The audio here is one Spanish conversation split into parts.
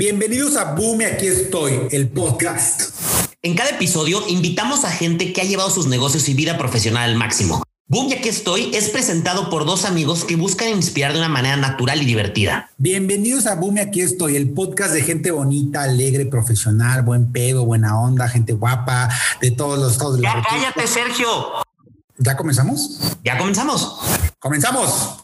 Bienvenidos a Boom aquí estoy, el podcast. En cada episodio invitamos a gente que ha llevado sus negocios y vida profesional al máximo. Boom aquí estoy es presentado por dos amigos que buscan inspirar de una manera natural y divertida. Bienvenidos a Boom aquí estoy, el podcast de gente bonita, alegre, profesional, buen pedo, buena onda, gente guapa, de todos los cállate, Sergio. ¿Ya comenzamos? Ya comenzamos. ¡Comenzamos!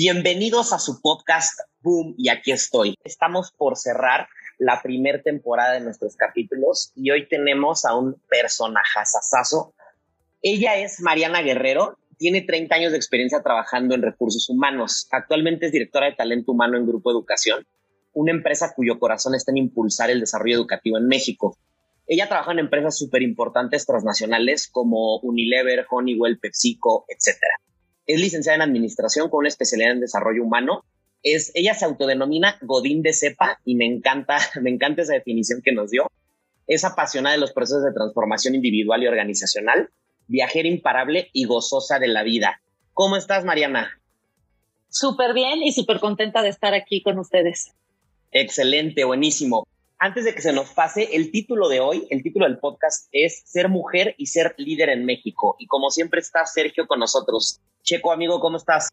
Bienvenidos a su podcast Boom y aquí estoy. Estamos por cerrar la primera temporada de nuestros capítulos y hoy tenemos a un personajazazazo. Ella es Mariana Guerrero, tiene 30 años de experiencia trabajando en recursos humanos. Actualmente es directora de talento humano en Grupo Educación, una empresa cuyo corazón está en impulsar el desarrollo educativo en México. Ella trabaja en empresas súper importantes transnacionales como Unilever, Honeywell, PepsiCo, etcétera es licenciada en administración con una especialidad en desarrollo humano. Es, ella se autodenomina Godín de cepa y me encanta, me encanta esa definición que nos dio. Es apasionada de los procesos de transformación individual y organizacional, viajera imparable y gozosa de la vida. ¿Cómo estás, Mariana? Súper bien y súper contenta de estar aquí con ustedes. Excelente, buenísimo. Antes de que se nos pase, el título de hoy, el título del podcast es Ser mujer y ser líder en México. Y como siempre está Sergio con nosotros. Checo, amigo, ¿cómo estás?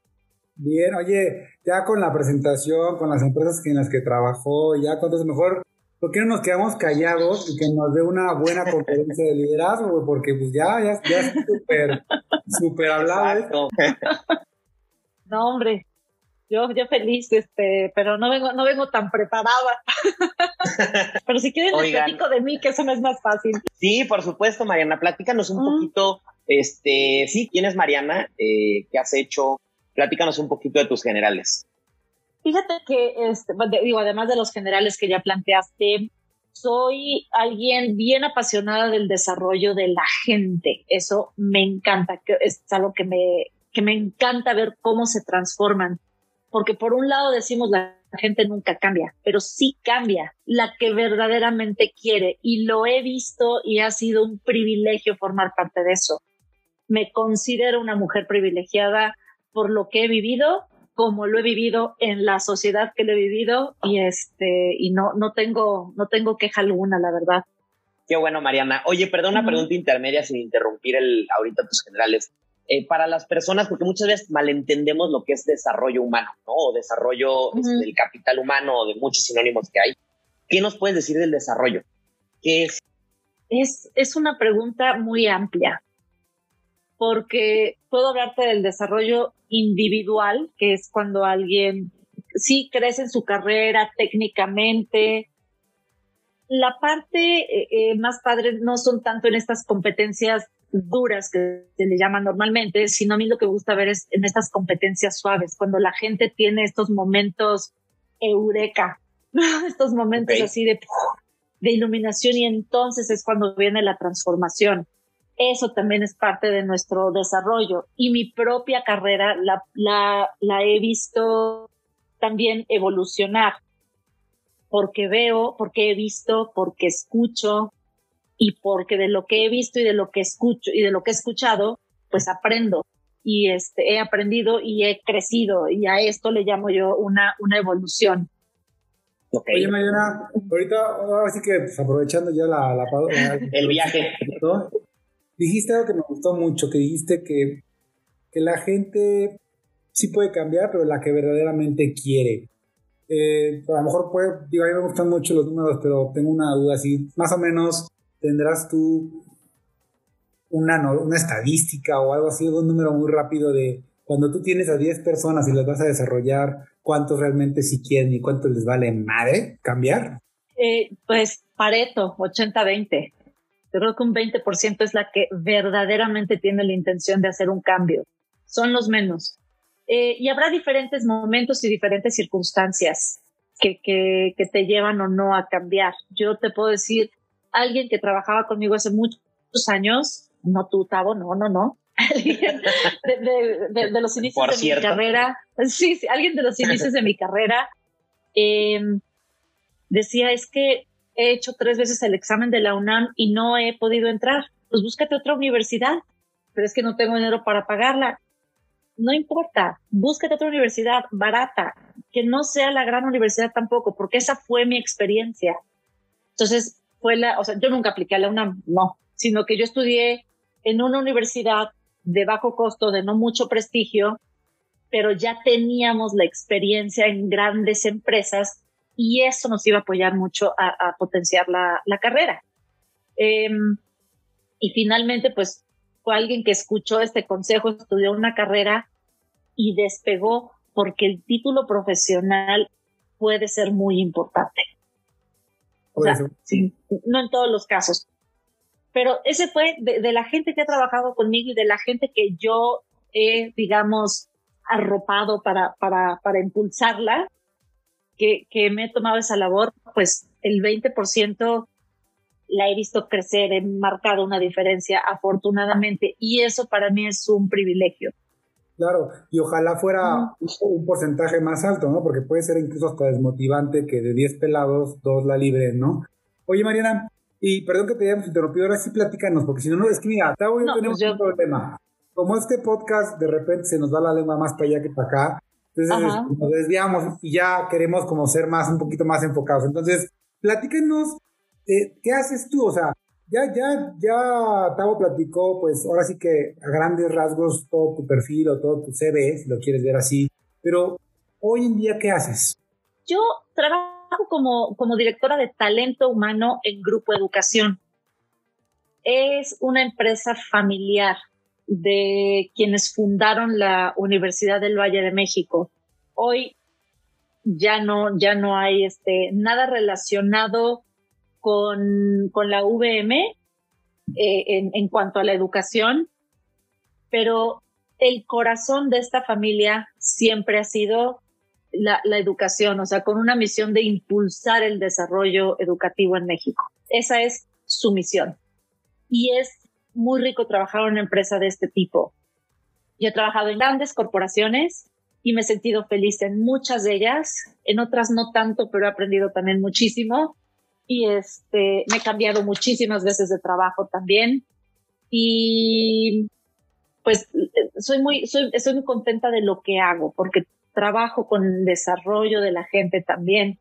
Bien, oye, ya con la presentación, con las empresas en las que trabajó, ya cuánto mejor, ¿por qué no nos quedamos callados y que nos dé una buena conferencia de liderazgo? Porque pues ya, ya, ya es súper, súper hablado. No, hombre, yo, yo feliz, este, pero no vengo, no vengo tan preparada. pero si quieren les platico de mí, que eso no es más fácil. Sí, por supuesto, Mariana, platícanos un poquito este, sí, ¿quién es Mariana? Eh, ¿Qué has hecho? Platícanos un poquito de tus generales. Fíjate que, este, digo, además de los generales que ya planteaste, soy alguien bien apasionada del desarrollo de la gente. Eso me encanta, es algo que me, que me encanta ver cómo se transforman. Porque por un lado decimos la gente nunca cambia, pero sí cambia la que verdaderamente quiere. Y lo he visto y ha sido un privilegio formar parte de eso me considero una mujer privilegiada por lo que he vivido, como lo he vivido en la sociedad que lo he vivido y este y no no tengo no tengo queja alguna, la verdad. Qué bueno, Mariana. Oye, perdón, una pregunta intermedia sin interrumpir el ahorita tus generales. Eh, para las personas, porque muchas veces malentendemos lo que es desarrollo humano, ¿no? O desarrollo este, del capital humano o de muchos sinónimos que hay. ¿Qué nos puedes decir del desarrollo? ¿Qué es? Es, es una pregunta muy amplia porque puedo hablarte del desarrollo individual, que es cuando alguien sí crece en su carrera técnicamente. La parte eh, eh, más padre no son tanto en estas competencias duras que se le llaman normalmente, sino a mí lo que me gusta ver es en estas competencias suaves, cuando la gente tiene estos momentos eureka, estos momentos así de, de iluminación y entonces es cuando viene la transformación eso también es parte de nuestro desarrollo. Y mi propia carrera la, la, la he visto también evolucionar, porque veo, porque he visto, porque escucho y porque de lo que he visto y de lo que escucho y de lo que he escuchado, pues aprendo y este, he aprendido y he crecido y a esto le llamo yo una, una evolución. Oye, Mariana, ahorita, ahora sí que pues, aprovechando ya la, la, el viaje. Dijiste algo que me gustó mucho, que dijiste que, que la gente sí puede cambiar, pero la que verdaderamente quiere. Eh, a lo mejor puede, digo, a mí me gustan mucho los números, pero tengo una duda así, más o menos tendrás tú una, estadística o algo así, un número muy rápido de cuando tú tienes a 10 personas y las vas a desarrollar, cuántos realmente sí quieren y cuántos les vale madre cambiar? Eh, pues Pareto, 80-20. Yo creo que un 20% es la que verdaderamente tiene la intención de hacer un cambio. Son los menos. Eh, y habrá diferentes momentos y diferentes circunstancias que, que, que te llevan o no a cambiar. Yo te puedo decir, alguien que trabajaba conmigo hace muchos años, no tú, Tavo, no, no, no, alguien de, los inicios de mi carrera, sí, sí, alguien de los inicios de mi carrera, em, decía, es que he hecho tres veces el examen de la UNAM y no he podido entrar. Pues búscate otra universidad, pero es que no tengo dinero para pagarla. No importa, búscate otra universidad barata, que no sea la gran universidad tampoco, porque esa fue mi experiencia. Entonces, la, o sea, yo nunca apliqué a la UNAM, no, sino que yo estudié en una universidad de bajo costo, de no mucho prestigio, pero ya teníamos la experiencia en grandes empresas y eso nos iba a apoyar mucho a, potenciar la, carrera. Em, y finalmente, pues fue alguien que escuchó este consejo, estudió una carrera y despegó porque el título profesional puede ser muy importante. O sea, no en todos los casos. Pero ese fue de, la gente que ha trabajado conmigo y de la gente que yo he, digamos, arropado para, para, para impulsarla, que, que me he tomado esa labor, pues el 20% la he visto crecer, he marcado una diferencia afortunadamente y eso para mí es un privilegio. Claro, y ojalá fuera un porcentaje más alto, ¿no? Porque puede ser incluso hasta desmotivante que de 10 pelados, dos la libren, ¿no? Oye, Mariana, y perdón que te hayamos interrumpido, ahora sí platícanos, porque si no, no, es que mira, Tavo y yo tenemos pues un problema. Como este podcast de repente se nos va la lengua más para allá que para acá, entonces nos desviamos y ya queremos como ser más, un poquito más enfocados. Entonces, platíquenos, eh, ¿qué haces tú? O sea, ya, ya, ya Tavo platicó, pues ahora sí que a grandes rasgos todo tu perfil o todo tu CV, si lo quieres ver así, pero hoy en día, ¿qué haces? Yo trabajo como, como directora de talento humano en Grupo Educación. Es una empresa familiar de quienes fundaron la Universidad del Valle de México. Hoy ya no, ya no hay este, nada relacionado con, con la VM eh, en, en cuanto a la educación, pero el corazón de esta familia siempre ha sido la, la, educación, o sea, con una misión de impulsar el desarrollo educativo en México. Esa es su misión. Y es muy rico trabajar en una empresa de este tipo. Yo he trabajado en grandes corporaciones y me he sentido feliz en muchas de ellas, en otras no tanto, pero he aprendido también muchísimo y este, me he cambiado muchísimas veces de trabajo también y pues soy muy, soy, estoy muy contenta de lo que hago porque trabajo con el desarrollo de la gente también.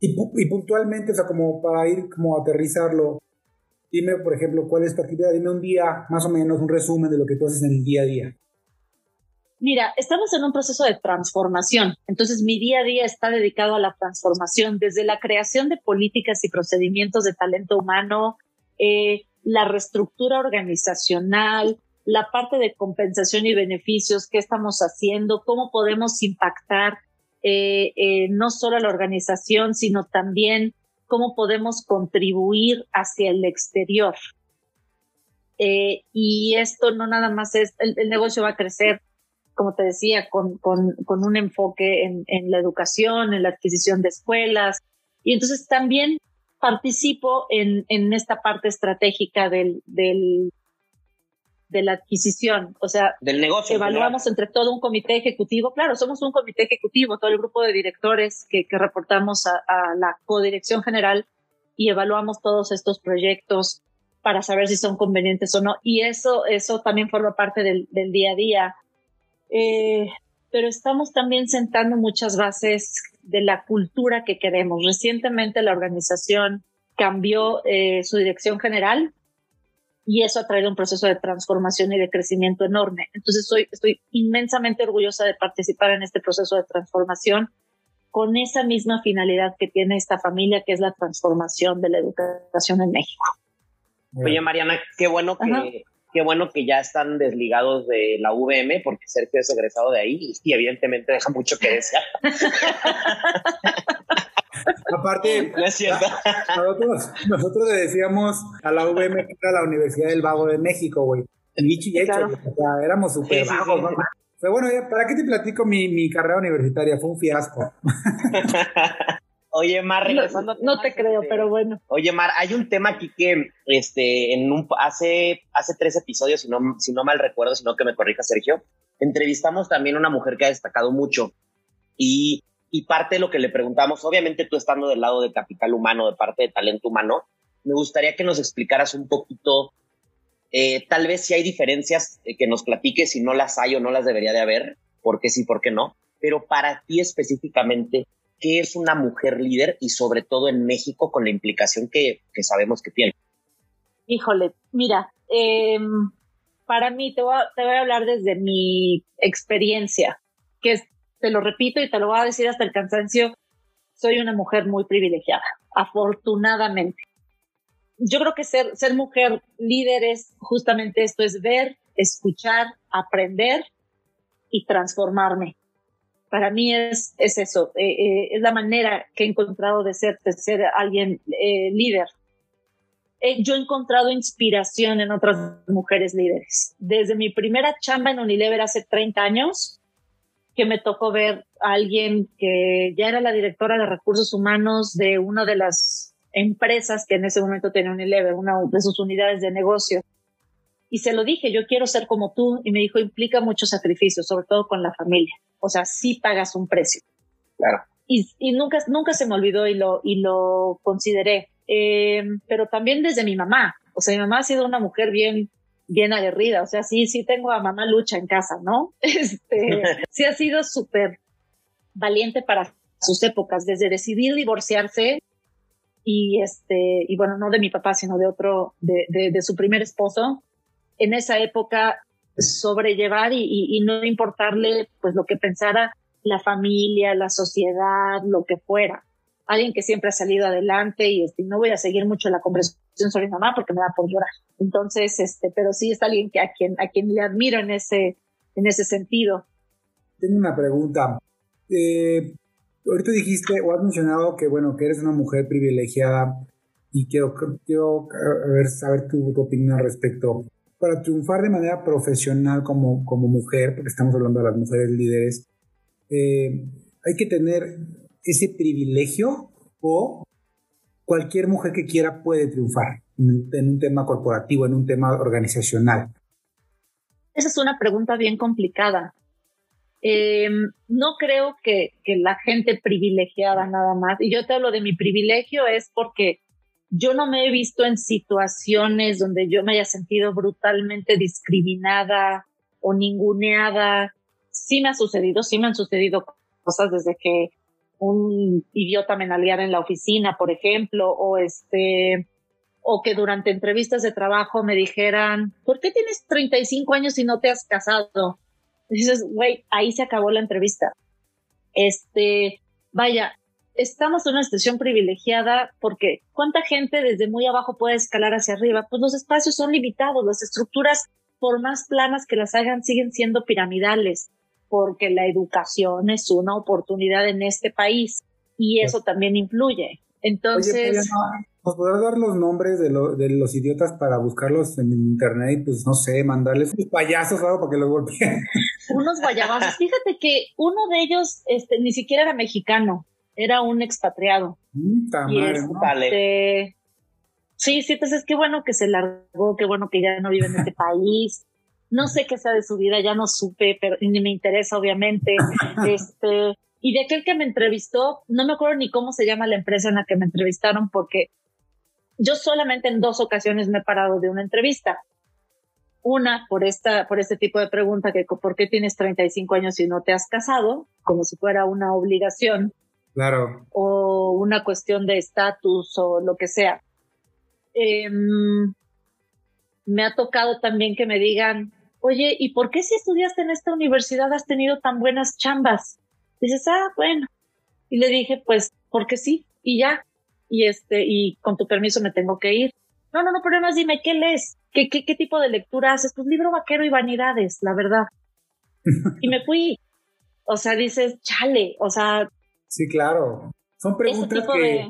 Y, puntualmente, o sea, como para ir como aterrizarlo, dime, por ejemplo, cuál es tu actividad, dime un día, más o menos, un resumen de lo que tú haces en el día a día. Mira, estamos en un proceso de transformación, entonces mi día a día está dedicado a la transformación, desde la creación de políticas y procedimientos de talento humano, eh, la reestructura organizacional, la parte de compensación y beneficios, qué estamos haciendo, cómo podemos impactar eh, eh, no solo a la organización, sino también cómo podemos contribuir hacia el exterior. y esto no nada más es, el negocio va a crecer como te decía, con, con, con un enfoque en, en, la educación, en la adquisición de escuelas. Y entonces también participo en, en esta parte estratégica del, del, de la adquisición. O sea, del negocio. Evaluamos entre todo un comité ejecutivo. Claro, somos un comité ejecutivo, todo el grupo de directores que, que reportamos a, a la codirección general y evaluamos todos estos proyectos para saber si son convenientes o no. Y eso, eso también forma parte del, del día a día. Eh, pero estamos también sentando muchas bases de la cultura que queremos. Recientemente la organización cambió eh, su dirección general y eso ha traído un proceso de transformación y de crecimiento enorme. Entonces soy, estoy inmensamente orgullosa de participar en este proceso de transformación con esa misma finalidad que tiene esta familia, que es la transformación de la educación en México. Oye, Mariana, qué bueno que, qué bueno que ya están desligados de la VM, porque Sergio es egresado de ahí y, evidentemente deja mucho que desear. Aparte, Nosotros, nosotros, le decíamos a la VM que era la Universidad del Vago de México, güey. Dicho y hecho, o sea, éramos súper vagos, Pero bueno, ¿para qué te platico mi, mi carrera universitaria? Fue un fiasco. Oye, Mar, regresando. No, te creo, este, pero bueno. Oye, Mar, hay un tema aquí que este, en un, hace, hace tres episodios, si no, si no mal recuerdo, sino que me corrija Sergio, entrevistamos también a una mujer que ha destacado mucho y, y parte de lo que le preguntamos, obviamente tú estando del lado de capital humano, de parte de talento humano, me gustaría que nos explicaras un poquito, eh, tal vez si hay diferencias, eh, que nos platiques si no las hay o no las debería de haber, por qué sí, por qué no, pero para ti específicamente, qué es una mujer líder y sobre todo en México con la implicación que, sabemos que tiene. Híjole, mira, em, para mí te voy, a, hablar desde mi experiencia, que te lo repito y te lo voy a decir hasta el cansancio, soy una mujer muy privilegiada, afortunadamente. Yo creo que ser, ser mujer líder es justamente esto, es ver, escuchar, aprender y transformarme para mí es, es eso, eh, eh, es la manera que he encontrado de ser, de ser alguien eh, líder. yo he encontrado inspiración en otras mujeres líderes. Desde mi primera chamba en Unilever hace 30 años, que me tocó ver a alguien que ya era la directora de recursos humanos de una de las empresas que en ese momento tenía Unilever, una de sus unidades de negocio. Y se lo dije, yo quiero ser como tú. Y me dijo, implica mucho sacrificio, sobre todo con la familia. O sea, sí pagas un precio. Claro. Y, y nunca, nunca se me olvidó y lo, y lo consideré. Eh, pero también desde mi mamá. O sea, mi mamá ha sido una mujer bien, bien aguerrida. O sea, sí, sí tengo a mamá lucha en casa, ¿no? Este, sí ha sido súper valiente para sus épocas, desde decidir divorciarse y este, y bueno, no de mi papá, sino de otro, de, de, de su primer esposo. En esa época sobrellevar y, no importarle pues lo que pensara la familia, la sociedad, lo que fuera. Alguien que siempre ha salido adelante y este, no voy a seguir mucho la conversación sobre mi mamá porque me da por llorar. Entonces, este, pero sí es alguien que a quien, a quien le admiro en ese, en ese sentido. Tengo una pregunta. Eh, ahorita dijiste o has mencionado que bueno, que eres una mujer privilegiada y quiero, quiero ver, saber tu opinión al respecto para triunfar de manera profesional como, como mujer, porque estamos hablando de las mujeres líderes, eh, hay que tener ese privilegio o cualquier mujer que quiera puede triunfar en, un tema corporativo, en un tema organizacional? Esa es una pregunta bien complicada. Eh, no creo que, la gente privilegiada nada más, y yo te hablo de mi privilegio es porque yo no me he visto en situaciones donde yo me haya sentido brutalmente discriminada o ninguneada. Sí me ha sucedido, sí me han sucedido cosas desde que un idiota me nalgueara en la oficina, por ejemplo, o este, o que durante entrevistas de trabajo me dijeran, ¿por qué tienes 35 años y no te has casado? Y dices, güey, ahí se acabó la entrevista. Este, vaya, estamos en una situación privilegiada porque ¿cuánta gente desde muy abajo puede escalar hacia arriba? Pues los espacios son limitados, las estructuras, por más planas que las hagan, siguen siendo piramidales, porque la educación es una oportunidad en este país y eso también influye. Entonces... ¿Nos podrás dar los nombres de, los idiotas para buscarlos en internet y pues no sé, mandarles unos payasos o algo para que los golpeen? Unos guayabazos. Fíjate que uno de ellos este, ni siquiera era mexicano era un expatriado. y este, Sí, sí, entonces qué bueno que se largó, qué bueno que ya no vive en este país. No sé qué sea de su vida, ya no supe, pero ni me interesa, obviamente. este, y de aquel que me entrevistó, no me acuerdo ni cómo se llama la empresa en la que me entrevistaron, porque yo solamente en dos ocasiones me he parado de una entrevista. Una, por esta, por este tipo de pregunta que por qué tienes 35 años y no te has casado, como si fuera una obligación. Claro. O una cuestión de estatus o lo que sea. Em, me ha tocado también que me digan, oye, ¿y por qué si estudiaste en esta universidad has tenido tan buenas chambas? Dices, ah, bueno. Y le dije, pues, porque sí, y ya. Y este, y con tu permiso me tengo que ir. No, no, no, pero más dime, ¿qué lees? ¿Qué, qué, qué tipo de lectura haces? Pues libro vaquero y vanidades, la verdad. y me fui. O sea, dices, chale, o sea, Sí, claro. Son preguntas que,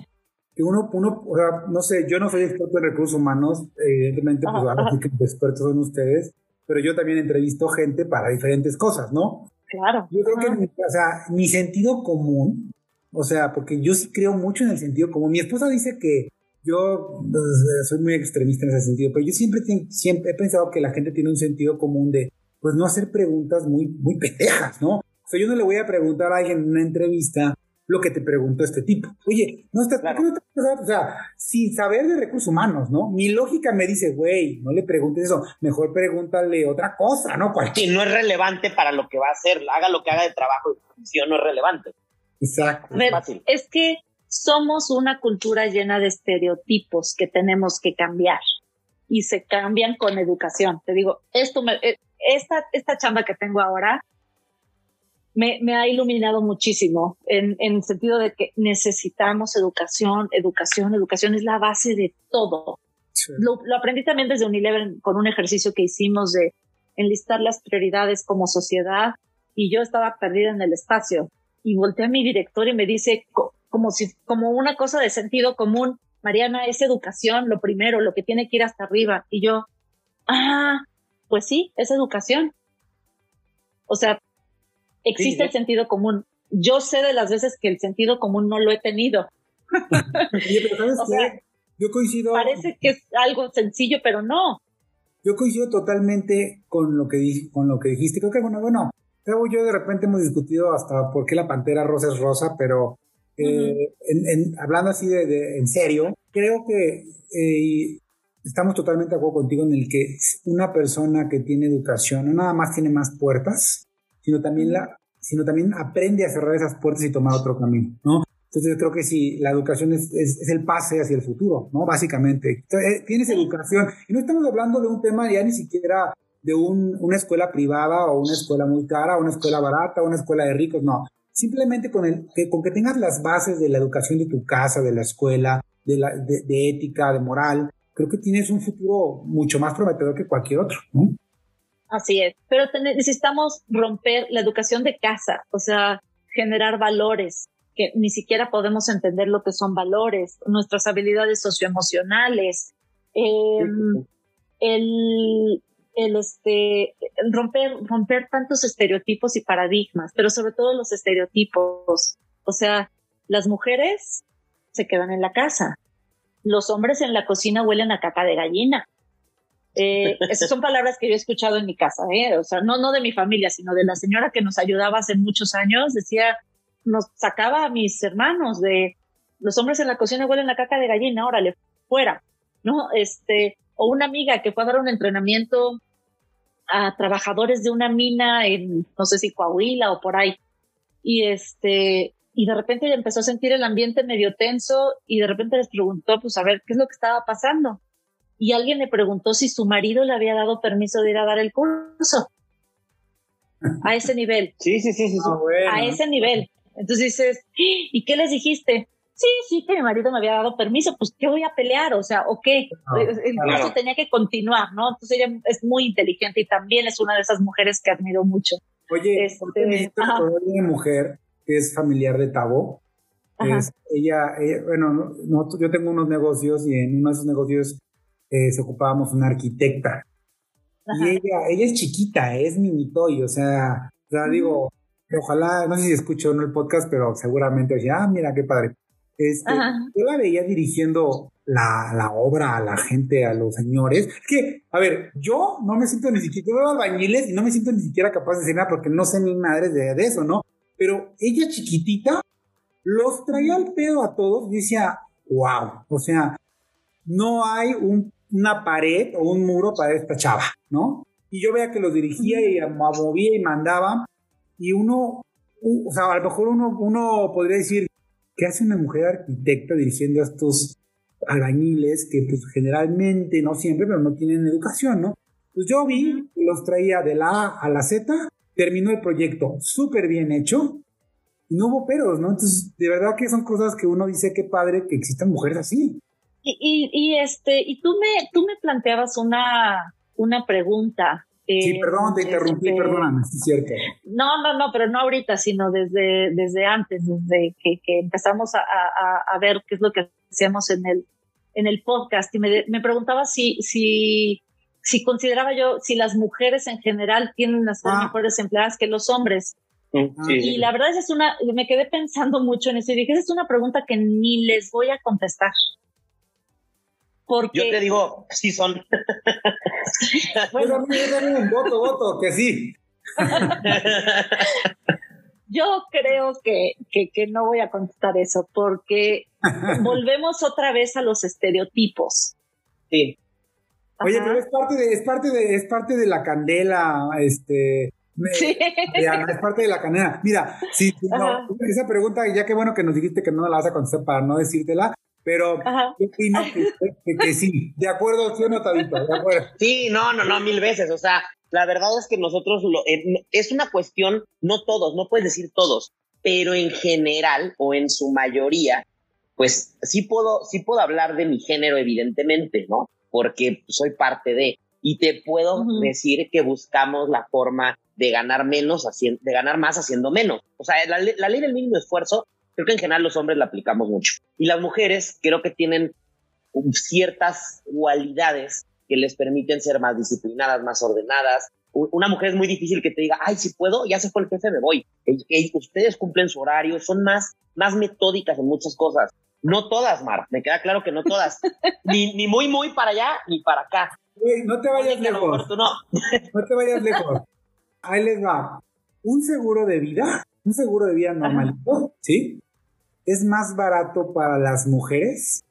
que, uno, uno, o sea, no sé, yo no soy experto en recursos humanos, evidentemente, pues ahora sí que los expertos son ustedes, pero yo también entrevisto gente para diferentes cosas, ¿no? Claro. Yo creo que, o sea, mi sentido común O sea, porque yo sí creo mucho en el sentido común. Mi esposa dice que yo pues, soy muy extremista en ese sentido, pero yo siempre, siempre he pensado que la gente tiene un sentido común de, pues, no hacer preguntas muy, muy pendejas, ¿no? O sea, yo no le voy a preguntar a alguien en una entrevista lo que te preguntó este tipo. Oye, no está, no o sea, sin saber de recursos humanos, ¿no? Mi lógica me dice, güey, no le preguntes eso, mejor pregúntale otra cosa, ¿no? Sí, no es relevante para lo que va a hacer, haga lo que haga de trabajo función, no es relevante. Exacto. es que somos una cultura llena de estereotipos que tenemos que cambiar y se cambian con educación. Te digo, esto me, eh, esta, esta chamba que tengo ahora me, me ha iluminado muchísimo en, en el sentido de que necesitamos educación, educación, educación es la base de todo. Lo, lo, aprendí también desde Unilever con un ejercicio que hicimos de enlistar las prioridades como sociedad y yo estaba perdida en el espacio y volteé a mi director y me dice como si, como una cosa de sentido común, Mariana, es educación lo primero, lo que tiene que ir hasta arriba. Y yo, ah, pues sí, es educación. O sea, existe el sentido común. Yo sé de las veces que el sentido común no lo he tenido. Yo coincido. Parece que es algo sencillo, pero no. Yo coincido totalmente con lo que, con lo que dijiste. Creo que, bueno, bueno, yo de repente hemos discutido hasta por qué la pantera rosa es rosa, pero eh, hablando así de, en serio, creo que eh, estamos totalmente de acuerdo contigo en el que una persona que tiene educación no nada más tiene más puertas, sino también, la, sino también aprende a cerrar esas puertas y tomar otro camino, ¿no? Entonces yo creo que sí, la educación es, es, el pase hacia el futuro, ¿no? Básicamente. Eh, tienes educación y no estamos hablando de un tema ya ni siquiera de un, una escuela privada o una escuela muy cara, una escuela barata, una escuela de ricos, no. Simplemente con, el, que, con que tengas las bases de la educación de tu casa, de la escuela, de, la, de, ética, de moral, creo que tienes un futuro mucho más prometedor que cualquier otro, ¿no? Así es, pero necesitamos romper la educación de casa, o sea, generar valores, que ni siquiera podemos entender lo que son valores, nuestras habilidades socioemocionales, eh, el, el este, romper, romper tantos estereotipos y paradigmas, pero sobre todo los estereotipos. O sea, las mujeres se quedan en la casa. Los hombres en la cocina huelen a caca de gallina. Eh, esas son palabras que yo he escuchado en mi casa, ¿eh? o sea, no, no de mi familia, sino de la señora que nos ayudaba hace muchos años, decía, nos sacaba a mis hermanos de los hombres en la cocina huelen a caca de gallina, órale, fuera, ¿no? Este, o una amiga que fue a dar un entrenamiento a trabajadores de una mina en, no sé si Coahuila o por ahí. Y este, y de repente empezó a sentir el ambiente medio tenso y de repente les preguntó, pues a ver, ¿qué es lo que estaba pasando? Y alguien le preguntó si su marido le había dado permiso de ir a dar el curso. A ese nivel. Sí, sí, sí, sí. Ah, a ese nivel. Entonces dices, ¿y qué les dijiste? sí, sí, que mi marido me había dado permiso, pues ¿qué voy a pelear? O sea, ¿o qué? Ah, el tenía que continuar, ¿no? Entonces ella es muy inteligente y también es una de esas mujeres que admiro mucho. Oye, este, una mujer que es familiar de Tabo. Es, ella, bueno, yo tengo unos negocios y en uno de esos negocios eh, se ocupábamos una arquitecta. Y ella, ella es chiquita, es minitoy, o sea, o sea, digo, ojalá, no sé si escucho en el podcast, pero seguramente oye, ah, mira qué padre. Este, yo la veía dirigiendo la, la, obra a la gente, a los señores. Es que, a ver, yo no me siento ni siquiera, yo veo albañiles y no me siento ni siquiera capaz de decir nada porque no sé ni madres de, de, eso, ¿no? Pero ella chiquitita los traía al pedo a todos y decía, wow, o sea, no hay un, una pared o un muro para esta ¿no? Y yo veía que los dirigía y movía y mandaba y uno, o sea, a lo mejor uno, uno podría decir, ¿Qué hace una mujer arquitecta dirigiendo a estos albañiles que pues generalmente, no siempre, pero no tienen educación, ¿no? Pues yo vi, los traía de la A a la Z, terminó el proyecto súper bien hecho y no hubo peros, ¿no? Entonces, de verdad que son cosas que uno dice que padre que existan mujeres así. Y, y, este, y tú me, tú me planteabas una, una pregunta sí, perdón, te interrumpí, este, perdóname, es cierto. No, no, no, pero no ahorita, sino desde, desde antes, desde que, que empezamos a, a, a, ver qué es lo que hacíamos en el, en el podcast. Y me, me preguntaba si, si, si consideraba yo, si las mujeres en general tienen las ah. mejores empleadas que los hombres. Mm, y la verdad es una, me quedé pensando mucho en eso y dije, esa es una pregunta que ni les voy a contestar. Porque... Yo te digo, sí son. bueno, un voto, voto, que sí. Yo creo que, que, no voy a contestar eso porque volvemos otra vez a los estereotipos. Sí. Oye, pero es parte de, es parte de, es parte de la candela, este, sí. es parte de la candela. Mira, si esa pregunta, ya que bueno que nos dijiste que no la vas a contestar para no decírtela, pero yo opino que, sí. De acuerdo, sí o no, De acuerdo. Sí, no, no, no, mil veces. O sea, la verdad es que nosotros lo, eh, es una cuestión, no todos, no puedes decir todos, pero en general o en su mayoría, pues sí puedo, sí puedo hablar de mi género, evidentemente, ¿no? Porque soy parte de. Y te puedo decir que buscamos la forma de ganar menos, de ganar más haciendo menos. O sea, la, la ley del mínimo esfuerzo, creo que en general los hombres la aplicamos mucho. Y las mujeres creo que tienen ciertas cualidades que les permiten ser más disciplinadas, más ordenadas. Una mujer es muy difícil que te diga, ay, si puedo, ya se fue el jefe, me voy. ustedes cumplen su horario, son más, más metódicas en muchas cosas. No todas, Mar, me queda claro que no todas. ni, ni muy, muy para allá, ni para acá. no te vayas lejos. No. no te vayas lejos. Ahí les va. Un seguro de vida, un seguro de vida normalito, ¿sí? Es más barato para las mujeres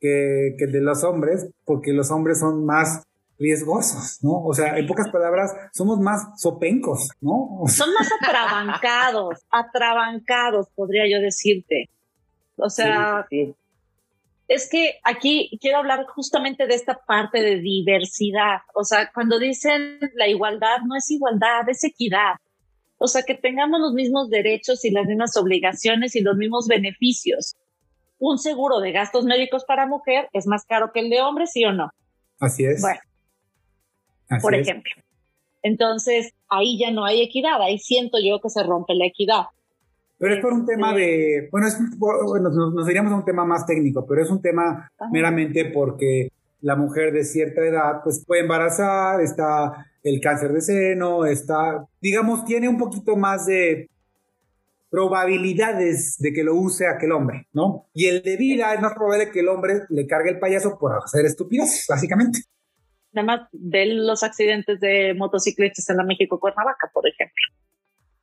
que, el de los hombres, porque los hombres son más riesgosos, ¿no? O sea, en pocas palabras, somos más sopencos, ¿no? son más atrabancados, atrabancados, podría yo decirte. O sea, es que aquí quiero hablar justamente de esta parte de diversidad. O sea, cuando dicen la igualdad, no es igualdad, es equidad. O sea, que tengamos los mismos derechos y las mismas obligaciones y los mismos beneficios un seguro de gastos médicos para mujer es más caro que el de hombre, ¿sí o no? Así es. Bueno, por ejemplo. Entonces, ahí ya no hay equidad, ahí siento yo que se rompe la equidad. Pero es por un tema de, bueno, es, bueno nos, diríamos a un tema más técnico, pero es un tema meramente porque la mujer de cierta edad pues puede embarazar, está el cáncer de seno, está, digamos, tiene un poquito más de probabilidades de que lo use aquel hombre, ¿no? Y el de vida es más probable que el hombre le cargue el payaso por hacer estupideces, básicamente. Además de los accidentes de motociclistas en la México-Cuernavaca, por ejemplo.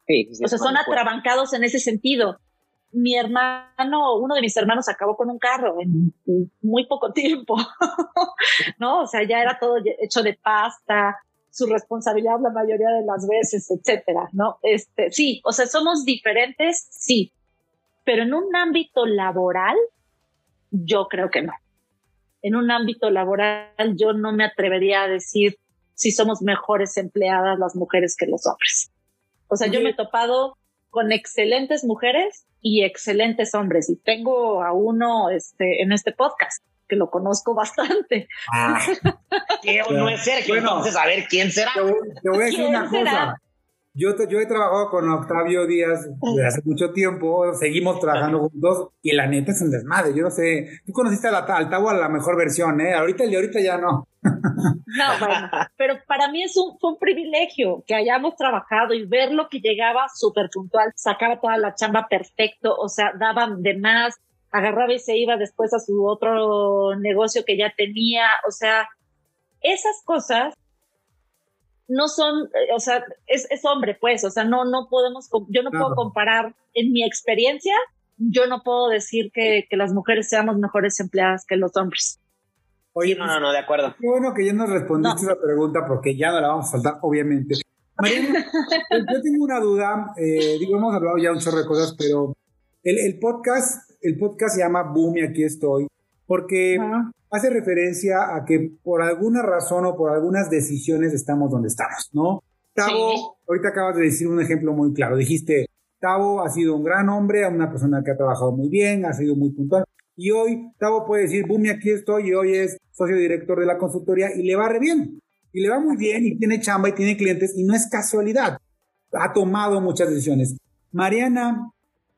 Sí, o sea, son atrabancados en ese sentido. Mi hermano, uno de mis hermanos acabó con un carro en muy poco tiempo, ¿no? O sea, ya era todo hecho de pasta, su responsabilidad la mayoría de las veces, etcétera, ¿no? Este, sí, o sea, somos diferentes, sí, pero en un ámbito laboral, yo creo que no. En un ámbito laboral, yo no me atrevería a decir si somos mejores empleadas las mujeres que los hombres. O sea, yo me he topado con excelentes mujeres y excelentes hombres y tengo a uno este, en este podcast que lo conozco bastante. Ah, ¿Qué no es Sergio? entonces, a ver, ¿quién será? Te, voy a decir una cosa. Yo, yo he trabajado con Octavio Díaz desde hace mucho tiempo, seguimos trabajando juntos y la neta es un desmadre. Yo no sé, tú conociste al, al Tavo a la mejor versión, ¿eh? Ahorita el de ahorita ya no. No, bueno, pero para mí es un, fue un privilegio que hayamos trabajado y ver lo que llegaba súper puntual, sacaba toda la chamba perfecto, o sea, daba de más, agarraba y se iba después a su otro negocio que ya tenía, o sea, esas cosas no son, eh, o sea, es, es hombre, pues, o sea, no, no podemos, yo no puedo comparar en mi experiencia, yo no puedo decir que, que las mujeres seamos mejores empleadas que los hombres. Oye, no, no, no, de acuerdo. Qué bueno que ya nos respondiste esa pregunta porque ya no la vamos a saltar, obviamente. Mariana, yo tengo una duda, eh, digo, hemos hablado ya un chorro de cosas, pero el, el podcast el podcast se llama Boom y aquí estoy, porque hace referencia a que por alguna razón o por algunas decisiones estamos donde estamos, ¿no? Tavo, ahorita acabas de decir un ejemplo muy claro, dijiste, Tavo ha sido un gran hombre, una persona que ha trabajado muy bien, ha sido muy puntual, y hoy Tavo puede decir, boom, y aquí estoy, y hoy es socio director de la consultoría, y le va re bien, y le va muy bien, y tiene chamba, y tiene clientes, y no es casualidad, ha tomado muchas decisiones. Mariana,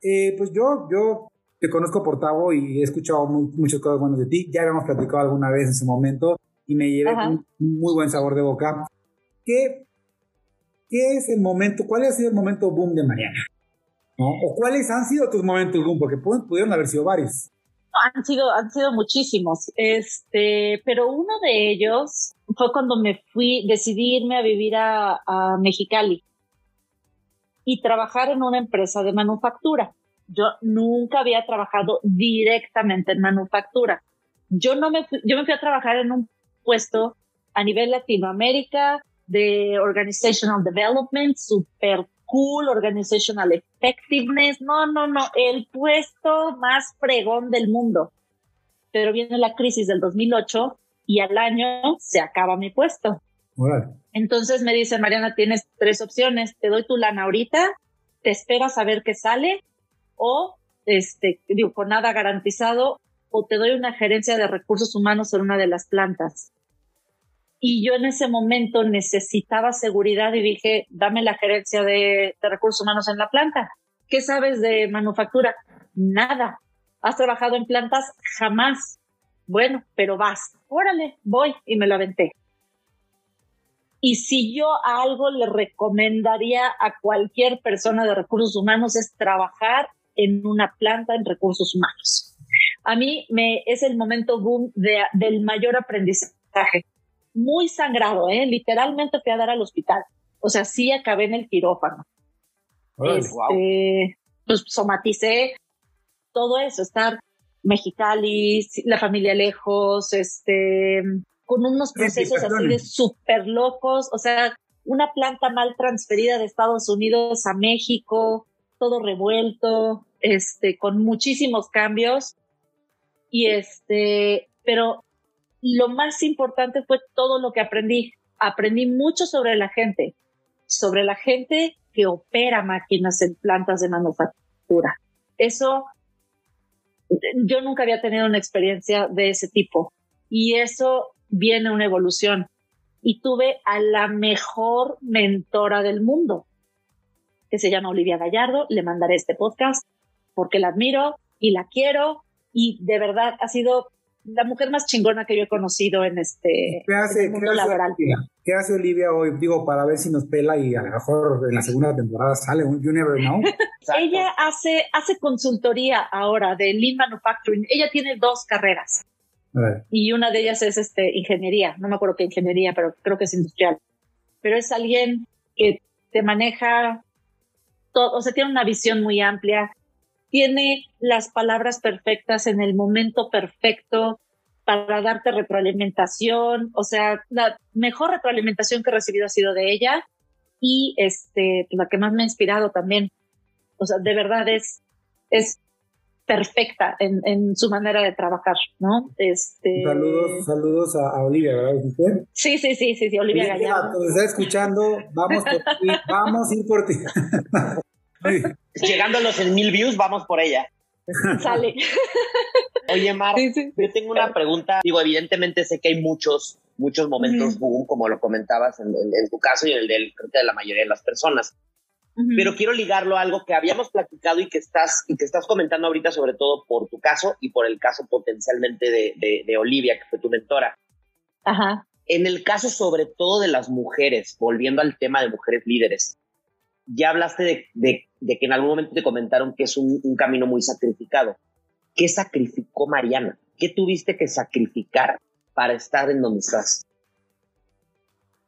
eh, pues yo, yo te conozco por Tavo y he escuchado muchas cosas buenas de ti. Ya habíamos platicado alguna vez en su momento y me llevé un muy buen sabor de boca. ¿Qué, ¿qué es el momento, cuál ha sido el momento boom de Mariana? ¿O cuáles han sido tus momentos boom? Porque pudieron haber sido varios. Han sido, han sido muchísimos, este, pero uno de ellos fue cuando me fui, decidí irme a vivir a, Mexicali y trabajar en una empresa de manufactura. Yo nunca había trabajado directamente en manufactura. Yo no me yo me fui a trabajar en un puesto a nivel Latinoamérica de Organizational Development, super cool, Organizational Effectiveness. No, no, no, el puesto más fregón del mundo. Pero viene la crisis del 2008 y al año se acaba mi puesto. Entonces me dice, Mariana, tienes tres opciones. Te doy tu lana ahorita, te esperas a ver qué sale o, este, digo, con nada garantizado, o te doy una gerencia de recursos humanos en una de las plantas. Y yo en ese momento necesitaba seguridad y dije, dame la gerencia de, recursos humanos en la planta. ¿Qué sabes de manufactura? Nada. ¿Has trabajado en plantas? Jamás. Bueno, pero vas. Órale, voy y me lo aventé. Y si yo algo le recomendaría a cualquier persona de recursos humanos es trabajar en una planta en recursos humanos. A mí me es el momento boom de, del mayor aprendizaje muy sangrado, ¿eh? Literalmente fui a dar al hospital. O sea, sí acabé en el quirófano. este, Pues somaticé todo eso, estar Mexicali, la familia lejos, este, con unos procesos así de súper locos, o sea, una planta mal transferida de Estados Unidos a México, todo revuelto, este, con muchísimos cambios. Y este, pero lo más importante fue todo lo que aprendí. Aprendí mucho sobre la gente, sobre la gente que opera máquinas en plantas de manufactura. Eso, yo nunca había tenido una experiencia de ese tipo y eso viene una evolución. Y tuve a la mejor mentora del mundo, que se llama Olivia Gallardo. Le mandaré este podcast porque la admiro y la quiero y de verdad ha sido la mujer más chingona que yo he conocido en este mundo laboral. ¿Qué hace Olivia hoy? Digo, para ver si nos pela y a lo mejor en la segunda temporada sale un You Never Know. Ella hace, hace consultoría ahora de Lean Manufacturing. Ella tiene dos carreras. Y una de ellas es este, ingeniería. No me acuerdo qué ingeniería, pero creo que es industrial. Pero es alguien que te maneja todo, o sea, tiene una visión muy amplia, tiene las palabras perfectas en el momento perfecto para darte retroalimentación. O sea, la mejor retroalimentación que he recibido ha sido de ella y este, la que más me ha inspirado también. O sea, de verdad es, es perfecta en, en su manera de trabajar, ¿no? Este... Saludos, saludos a, Olivia, ¿verdad? Sí, sí, sí, sí, sí, Olivia Gallardo. Te está escuchando, vamos por ti, vamos a ir por ti. Llegando a los mil views, vamos por ella. Sale. Oye, Mar, yo tengo una pregunta. Digo, evidentemente sé que hay muchos, muchos momentos boom, como lo comentabas en, tu caso y en el de, de la mayoría de las personas. Pero quiero ligarlo a algo que habíamos platicado y que estás, y que estás comentando ahorita, sobre todo por tu caso y por el caso potencialmente de, de Olivia, que fue tu mentora. Ajá. En el caso sobre todo de las mujeres, volviendo al tema de mujeres líderes, ya hablaste de, que en algún momento te comentaron que es un, camino muy sacrificado. ¿Qué sacrificó Mariana? ¿Qué tuviste que sacrificar para estar en donde estás?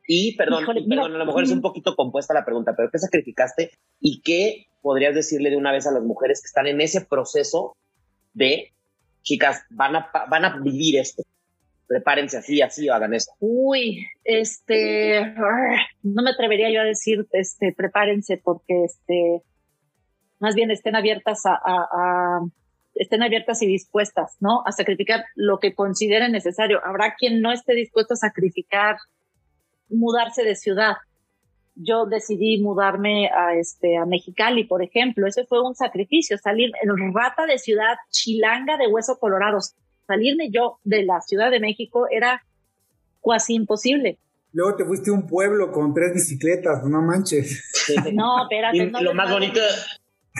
Y, perdón, perdón, a lo mejor es un poquito compuesta la pregunta, pero ¿qué sacrificaste y qué podrías decirle de una vez a las mujeres que están en ese proceso de, chicas, van a, van a vivir esto? Prepárense así, así hagan esto. Uy, este, no me atrevería yo a decir, este, prepárense porque, este, más bien estén abiertas a, estén abiertas y dispuestas, ¿no? A sacrificar lo que consideren necesario. Habrá quien no esté dispuesto a sacrificar mudarse de ciudad. Yo decidí mudarme a este a Mexicali, por ejemplo. Ese fue un sacrificio, salir en rata de ciudad, chilanga de hueso colorados salirme yo de la Ciudad de México era casi imposible. Luego te fuiste a un pueblo con tres bicicletas, no manches. No, espérate. lo más bonito,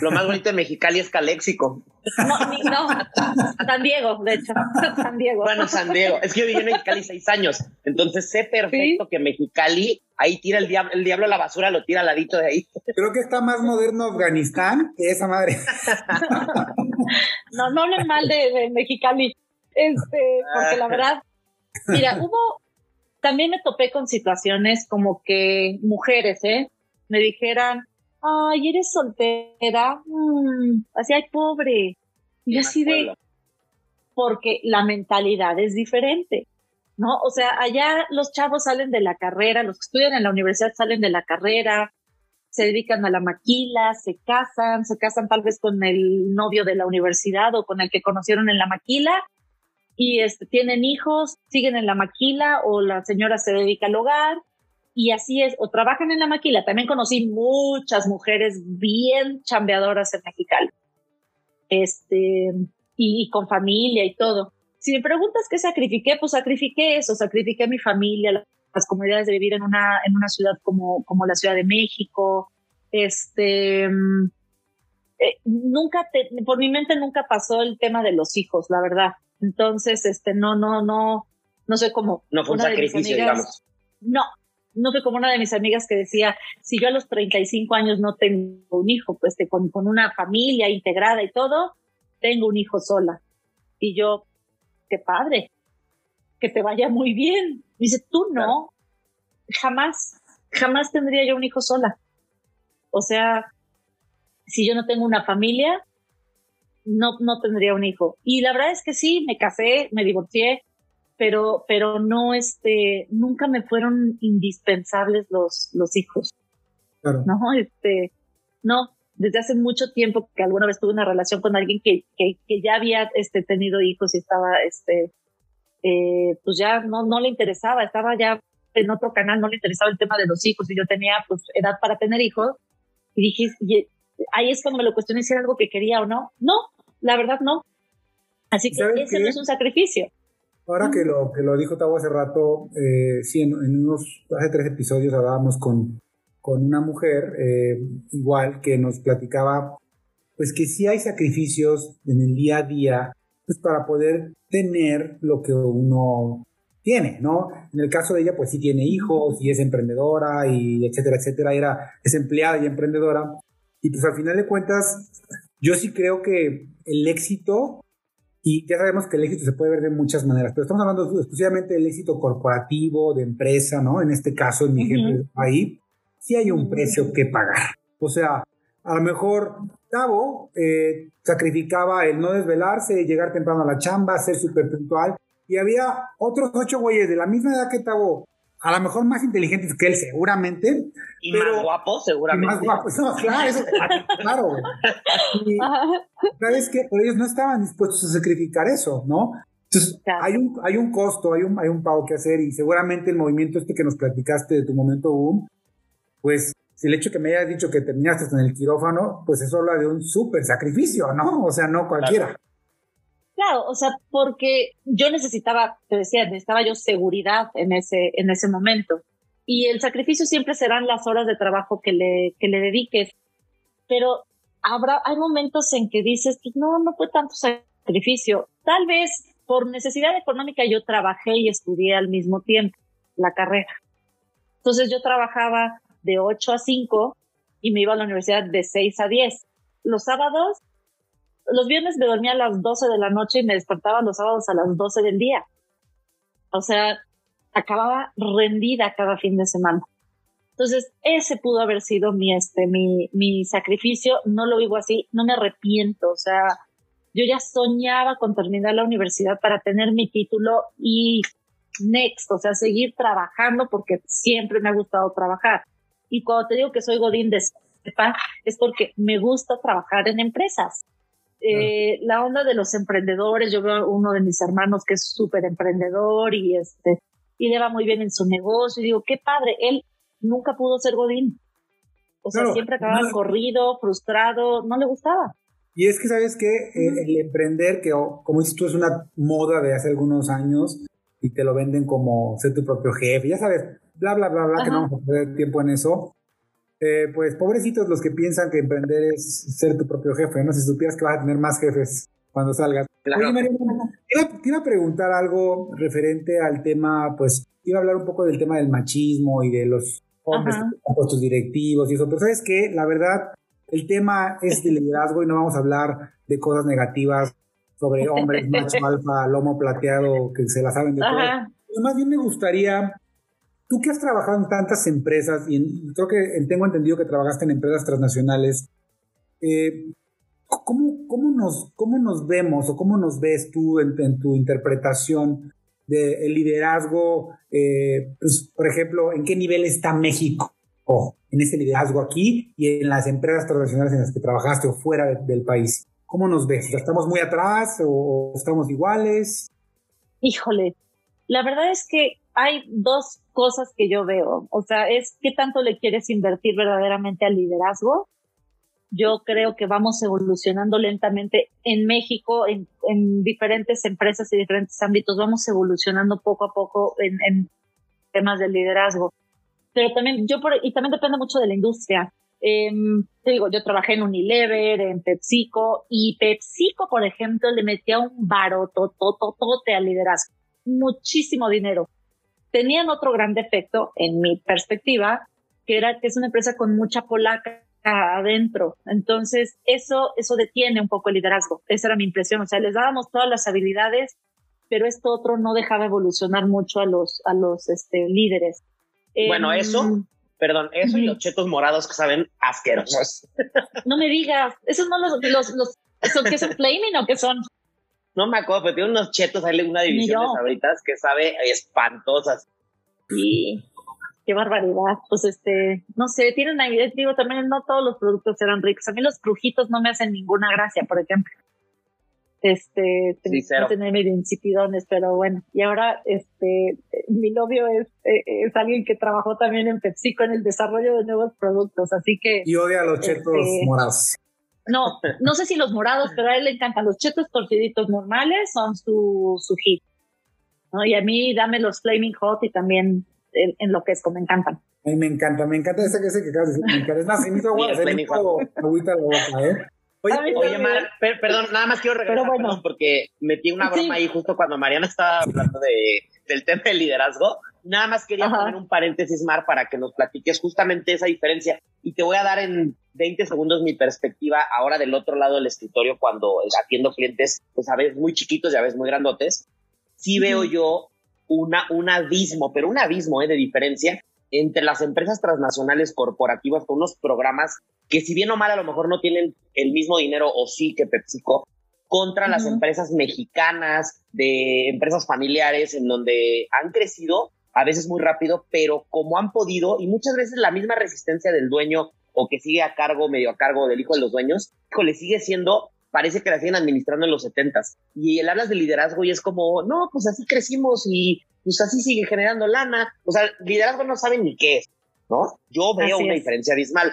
Lo más bonito de Mexicali es Caléxico. No, no, San Diego, de hecho. San Diego. Bueno, San Diego. Es que yo viví en Mexicali seis años. Entonces sé perfecto que Mexicali, ahí tira el diablo, el diablo la basura, lo tira al ladito de ahí. Creo que está más moderno Afganistán que esa madre. no, no hablen mal de, Mexicali. Este, porque la verdad, mira, hubo, también me topé con situaciones como que mujeres, ¿eh? Me dijeran, ay, eres soltera, mm, así, ay, pobre. Y así de, porque la mentalidad es diferente, ¿no? O sea, allá los chavos salen de la carrera, los que estudian en la universidad salen de la carrera, se dedican a la maquila, se casan, se casan tal vez con el novio de la universidad o con el que conocieron en la maquila y este, tienen hijos, siguen en la maquila o la señora se dedica al hogar y así es, o trabajan en la maquila. También conocí muchas mujeres bien chambeadoras en Mexicali. Este, y, con familia y todo. Si me preguntas qué sacrifiqué, pues sacrifiqué eso, sacrifiqué mi familia, las comunidades de vivir en una, en una ciudad como, como la Ciudad de México. Este, eh, nunca, por mi mente nunca pasó el tema de los hijos, la verdad. Entonces, este, no, no, no, no sé cómo. No fue un sacrificio, digamos. No, no fue como una de mis amigas que decía, si yo a los 35 años no tengo un hijo, pues con, con una familia integrada y todo, tengo un hijo sola. Y yo, qué padre, que te vaya muy bien. Dice, tú no, jamás, jamás tendría yo un hijo sola. O sea, si yo no tengo una familia, no, no tendría un hijo. Y la verdad es que sí, me casé, me divorcié, pero, pero no, este, nunca me fueron indispensables los, los hijos. No, este, no, desde hace mucho tiempo que alguna vez tuve una relación con alguien que, que, que ya había, este, tenido hijos y estaba, este, eh, pues ya no, no le interesaba, estaba ya en otro canal, no le interesaba el tema de los hijos y yo tenía, pues, edad para tener hijos. Y dije, y ahí es cuando me lo cuestioné si era algo que quería o no. No, la verdad no. Así que ese no es un sacrificio. Ahora que lo, que lo dijo Tavo hace rato, eh, sí, en, unos, hace tres episodios hablábamos con, con una mujer, eh, igual, que nos platicaba, pues que sí hay sacrificios en el día a día, pues para poder tener lo que uno tiene, ¿no? En el caso de ella, pues sí tiene hijos y es emprendedora y etcétera, etcétera, era, es empleada y emprendedora. Y pues al final de cuentas, yo sí creo que el éxito y ya sabemos que el éxito se puede ver de muchas maneras, pero estamos hablando exclusivamente del éxito corporativo, de empresa, ¿no? En este caso, en mi ejemplo, ahí sí hay un precio que pagar. O sea, a lo mejor Tavo eh, sacrificaba el no desvelarse, llegar temprano a la chamba, ser súper puntual, y había otros ocho güeyes de la misma edad que Tavo a lo mejor más inteligentes que él, seguramente. Y más guapos, seguramente. más guapos, claro, eso, claro. Y, ¿Sabes qué? Pero ellos no estaban dispuestos a sacrificar eso, ¿no? Entonces, hay, un, hay un costo, hay un, hay un pago que hacer y seguramente el movimiento este que nos platicaste de tu momento boom, pues el hecho que me hayas dicho que terminaste en el quirófano, pues eso habla de un súper sacrificio, ¿no? O sea, no cualquiera. Claro, o sea, porque yo necesitaba, te decía, necesitaba yo seguridad en ese, en ese momento. Y el sacrificio siempre serán las horas de trabajo que le, que le dediques. Pero habrá, hay momentos en que dices, pues no, no fue tanto sacrificio. Tal vez por necesidad económica yo trabajé y estudié al mismo tiempo la carrera. Entonces yo trabajaba de 8 a 5 y me iba a la universidad de 6 a 10. Los sábados los viernes me dormía a las 12 de la noche y me despertaba los sábados a las 12 del día. O sea, acababa rendida cada fin de semana. Entonces, ese pudo haber sido mi, este, mi, mi sacrificio. No lo vivo así, no me arrepiento. O sea, yo ya soñaba con terminar la universidad para tener mi título y next, o sea, seguir trabajando porque siempre me ha gustado trabajar. Y cuando te digo que soy Godín de es porque me gusta trabajar en empresas. Eh, la onda de los emprendedores, yo veo uno de mis hermanos que es súper emprendedor y este, y le va muy bien en su negocio y digo, qué padre, él nunca pudo ser Godín. O sea, siempre acababa corrido, frustrado, no le gustaba. Y es que, ¿sabes que el, emprender, que como dices tú, es una moda de hace algunos años y te lo venden como ser tu propio jefe, ya sabes, bla, bla, bla, bla, que no vamos a perder tiempo en eso. Eh, pues pobrecitos los que piensan que emprender es ser tu propio jefe, ¿no? Si supieras que vas a tener más jefes cuando salgas. Oye, María, te iba a preguntar algo referente al tema, pues, iba a hablar un poco del tema del machismo y de los hombres puestos directivos y eso, pero ¿sabes qué? La verdad, el tema es de liderazgo y no vamos a hablar de cosas negativas sobre hombres, macho, alfa, lomo plateado, que se la saben de todo. Más bien me gustaría Tú que has trabajado en tantas empresas, y creo que tengo entendido que trabajaste en empresas transnacionales, eh, ¿cómo, cómo, nos, ¿cómo nos vemos o cómo nos ves tú en, tu interpretación del liderazgo? Eh, pues, por ejemplo, ¿en qué nivel está México en ese liderazgo aquí y en las empresas transnacionales en las que trabajaste o fuera del país? ¿Cómo nos ves? ¿Estamos muy atrás o estamos iguales? Híjole, la verdad es que hay dos cosas que yo veo. O sea, es qué tanto le quieres invertir verdaderamente al liderazgo. Yo creo que vamos evolucionando lentamente en México, en, diferentes empresas y diferentes ámbitos, vamos evolucionando poco a poco en, temas del liderazgo. Pero también, yo por, y también depende mucho de la industria. Em, te digo, yo trabajé en Unilever, en PepsiCo, y PepsiCo, por ejemplo, le metía un barotototote al liderazgo. Muchísimo dinero tenían otro gran defecto, en mi perspectiva, que era que es una empresa con mucha polaca adentro. Entonces, eso, eso detiene un poco el liderazgo. Esa era mi impresión. O sea, les dábamos todas las habilidades, pero esto otro no dejaba evolucionar mucho a los, a los este, líderes. Bueno, em, eso, perdón, eso y los chetos morados que saben asquerosos. No me digas, esos no los, los, los, ¿son, ¿qué son flaming o qué son? No me acuerdo, pero tiene unos chetos, hay una división de sabritas que sabe espantosas. Sí, qué barbaridad. Pues este, no sé, tienen digo, también no todos los productos eran ricos. A mí los crujitos no me hacen ninguna gracia, por ejemplo. Este, sí, tener medio insipidones, pero bueno. Y ahora, este, mi novio es, eh, es alguien que trabajó también en PepsiCo en el desarrollo de nuevos productos, así que. Y odia los chetos este, morados. No, no sé si los morados, pero a él le encantan los chetos torciditos normales, son su, su hit. ¿no? Y a mí dame los Flaming Hot y también en, en lo que es como me encantan. A me encanta, me encanta ese que ese que acabas de decir. Es más, se se me hizo agüita la boca, ¿eh? Oye, oye Mar, perdón, nada más quiero regresar, bueno, perdón, porque metí una broma ahí justo cuando Mariana estaba hablando de, del tema del liderazgo. Nada más quería poner un paréntesis, Mar, para que nos platiques justamente esa diferencia. Y te voy a dar en 20 segundos mi perspectiva ahora del otro lado del escritorio cuando atiendo clientes, pues a veces muy chiquitos y a veces muy grandotes. Sí veo yo una, un abismo, pero un abismo ¿eh? de diferencia entre las empresas transnacionales corporativas con unos programas que si bien o mal a lo mejor no tienen el mismo dinero o sí que PepsiCo, contra las empresas mexicanas, de empresas familiares en donde han crecido a veces muy rápido, pero como han podido, y muchas veces la misma resistencia del dueño o que sigue a cargo, medio a cargo del hijo de los dueños, le sigue siendo, parece que la siguen administrando en los setentas. Y él hablas de liderazgo y es como, no, pues así crecimos y pues así sigue generando lana. O sea, liderazgo no saben ni qué es, ¿no? Yo veo una diferencia abismal.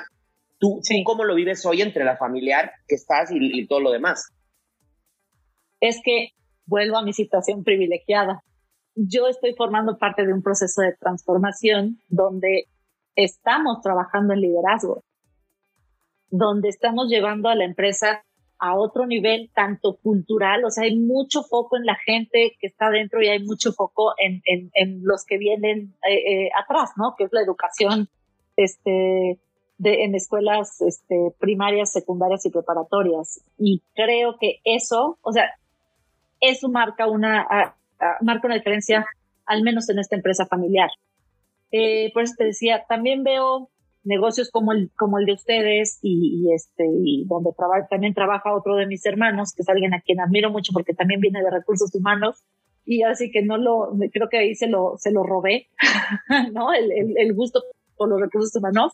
¿Tú, cómo lo vives hoy entre la familiar que estás y todo lo demás? Es que vuelvo a mi situación privilegiada yo estoy formando parte de un proceso de transformación donde estamos trabajando en liderazgo, donde estamos llevando a la empresa a otro nivel, tanto cultural, o sea, hay mucho foco en la gente que está dentro y hay mucho foco en, en, los que vienen eh, eh, atrás, ¿no? Que es la educación este, de, en escuelas este, primarias, secundarias y preparatorias. Y creo que eso, o sea, eso marca una, Marca una diferencia, al menos en esta empresa familiar. Eh, por eso te decía, también veo negocios como el, como el de ustedes y, este, y donde también trabaja otro de mis hermanos, que es alguien a quien admiro mucho porque también viene de recursos humanos. Y así que no lo, creo que ahí se lo, se lo robé, ¿no? El, el, el gusto por los recursos humanos.